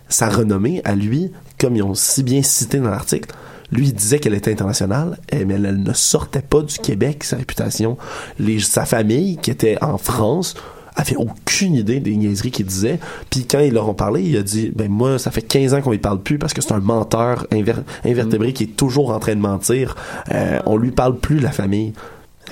sa renommée à lui, comme ils ont si bien cité dans l'article, lui disait qu'elle était internationale, eh, mais elle, ne sortait pas du Québec, sa réputation. Sa famille, qui était en France, avait aucune idée des niaiseries qu'il disait. Puis quand ils leur ont parlé, il a dit ben moi ça fait 15 ans qu'on lui parle plus parce que c'est un menteur inver- invertébré qui est toujours en train de mentir. Euh, on lui parle plus la famille.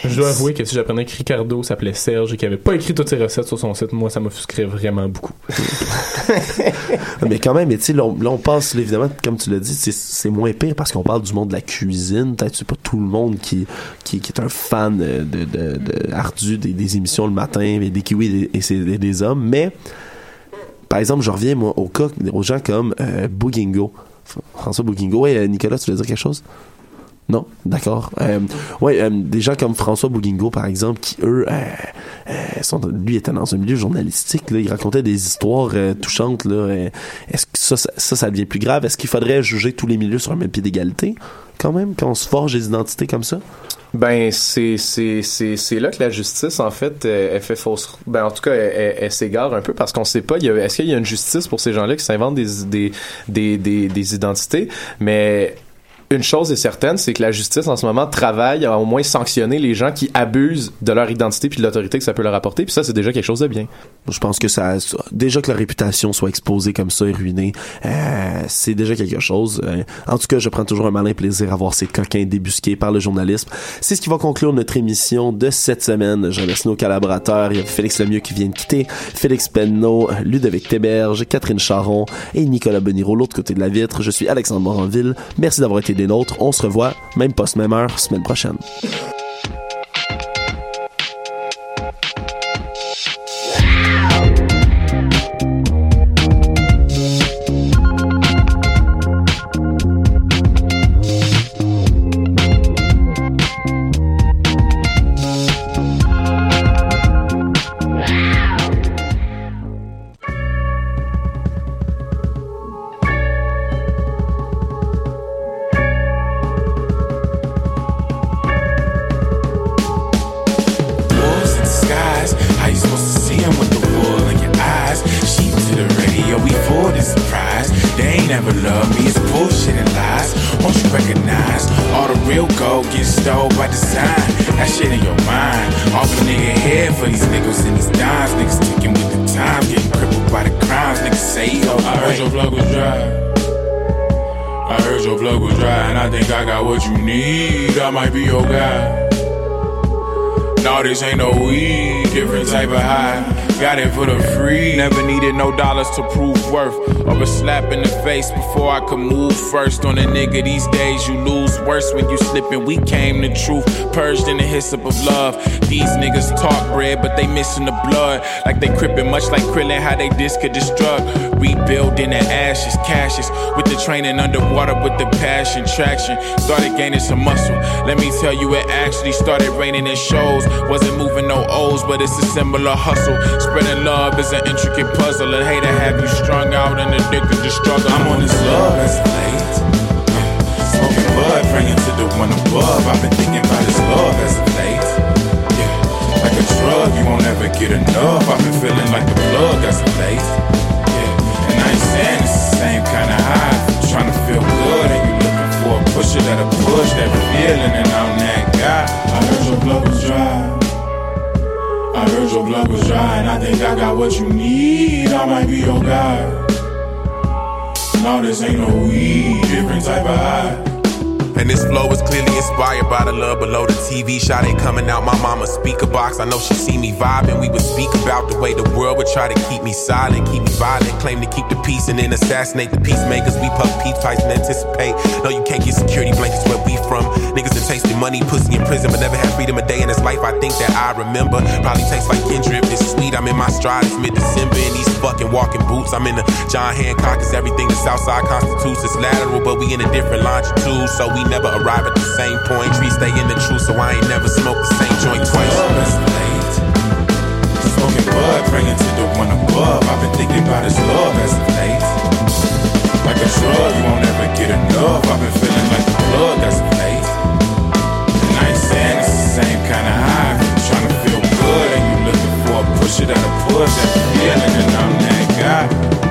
Je dois avouer que si j'apprenais que Ricardo s'appelait Serge et qu'il avait pas écrit toutes ses recettes sur son site, moi, ça m'offusquerait vraiment beaucoup. <laughs> mais quand même, mais tu sais, là, on- là, on passe, là, évidemment, comme tu l'as dit, c'est- moins pire parce qu'on parle du monde de la cuisine. Peut-être que c'est pas tout le monde qui, qui, qui est un fan euh, de, de, de ardu des, des émissions le matin, et des kiwis et des, et c'est- et des hommes. Mais, par exemple, je reviens, moi, au cas, aux gens comme euh, Bougingo. François Bougingo. Ouais, euh, Nicolas, tu voulais dire quelque chose? Non, d'accord. Euh, ouais, euh, des gens comme François Bougingo, par exemple, qui eux, euh, lui était dans un milieu journalistique. Là, il racontait des histoires touchantes. Là. Est-ce que ça, ça, ça, devient plus grave? Est-ce qu'il faudrait juger tous les milieux sur un même pied d'égalité, quand même, quand on se forge des identités comme ça? Ben c'est c'est c'est là que la justice en fait elle fait fausse ben en tout cas elle, s'égare un peu parce qu'on sait pas est-ce qu'il y a une justice pour ces gens-là qui s'inventent des des des des, des identités? Mais une chose est certaine, c'est que la justice en ce moment travaille à au moins sanctionner les gens qui abusent de leur identité puis de l'autorité que ça peut leur apporter. Puis ça, c'est déjà quelque chose de bien. Je pense que ça, déjà que leur réputation soit exposée comme ça et ruinée, euh, c'est déjà quelque chose. Euh, en tout cas, je prends toujours un malin plaisir à voir ces coquins débusqués par le journalisme. C'est ce qui va conclure notre émission de cette semaine. Je remercie nos collaborateurs. Il y a Félix Lemieux qui vient de quitter, Félix Penneau, Ludovic Théberge, Catherine Charon et Nicolas Boniro, l'autre côté de la vitre. Je suis Alexandre Moranville. Merci d'avoir été nôtres. On se revoit, même poste, même heure, semaine prochaine. To prove worth. Or a slap in the face before I could move first. On a nigga these days, you lose worse when you slipping. We came the truth, purged in the hyssop of love. These niggas talk bread, but they missing the blood. Like they crippin', much like Krillin, how they disc could destruct. Rebuilding the ashes, caches. With the training underwater with the passion, traction. Started gaining some muscle. Let me tell you, it actually started raining in shows. Wasn't moving no O's, but it's a similar hustle. Spreading love is an intricate puzzle. And hate to have you strung out and addicted to struggle. I'm on this love as late. Uh, Smoking bud, praying to the one above. I've been thinking about this love as of late. Yeah, like a drug, you won't ever get enough. I've been feeling like the plug as of late. Yeah, and I ain't saying it's the same kind of high. Trying to feel good, and you looking for a pusher that'll push that feeling, and I'm that guy. I heard your blood was dry. I heard your blood was dry, and I think I got what you need. I might be your guy. No, this ain't no weed, different type of high. And this flow is clearly inspired by the love below the TV shot ain't coming out my mama's speaker box. I know she see me vibing. We would speak about the way the world would try to keep me silent, keep me violent, claim to keep the peace and then assassinate the peacemakers. We puff peace pipes and anticipate. No, you can't get security blankets where we from. Niggas that tasted money, pussy in prison, but never had freedom a day in his life. I think that I remember. Probably tastes like Kendrick. It's sweet. I'm in my stride. It's mid December in these fucking walking boots. I'm in the John Hancock. Everything the Southside constitutes. It's lateral, but we in a different longitude, so we never arrive at the same point. Tree stay in the truth, so I ain't never smoke the same joint twice. That's late. Smoking bud, praying to the one above. I've been thinking about his love as of late. Like a drug, you won't ever get enough. I've been feeling like the plug as of late. And I ain't saying it's the same kind of high. You're trying to feel good, and you looking for a push it out of push. That feeling, and I'm that guy.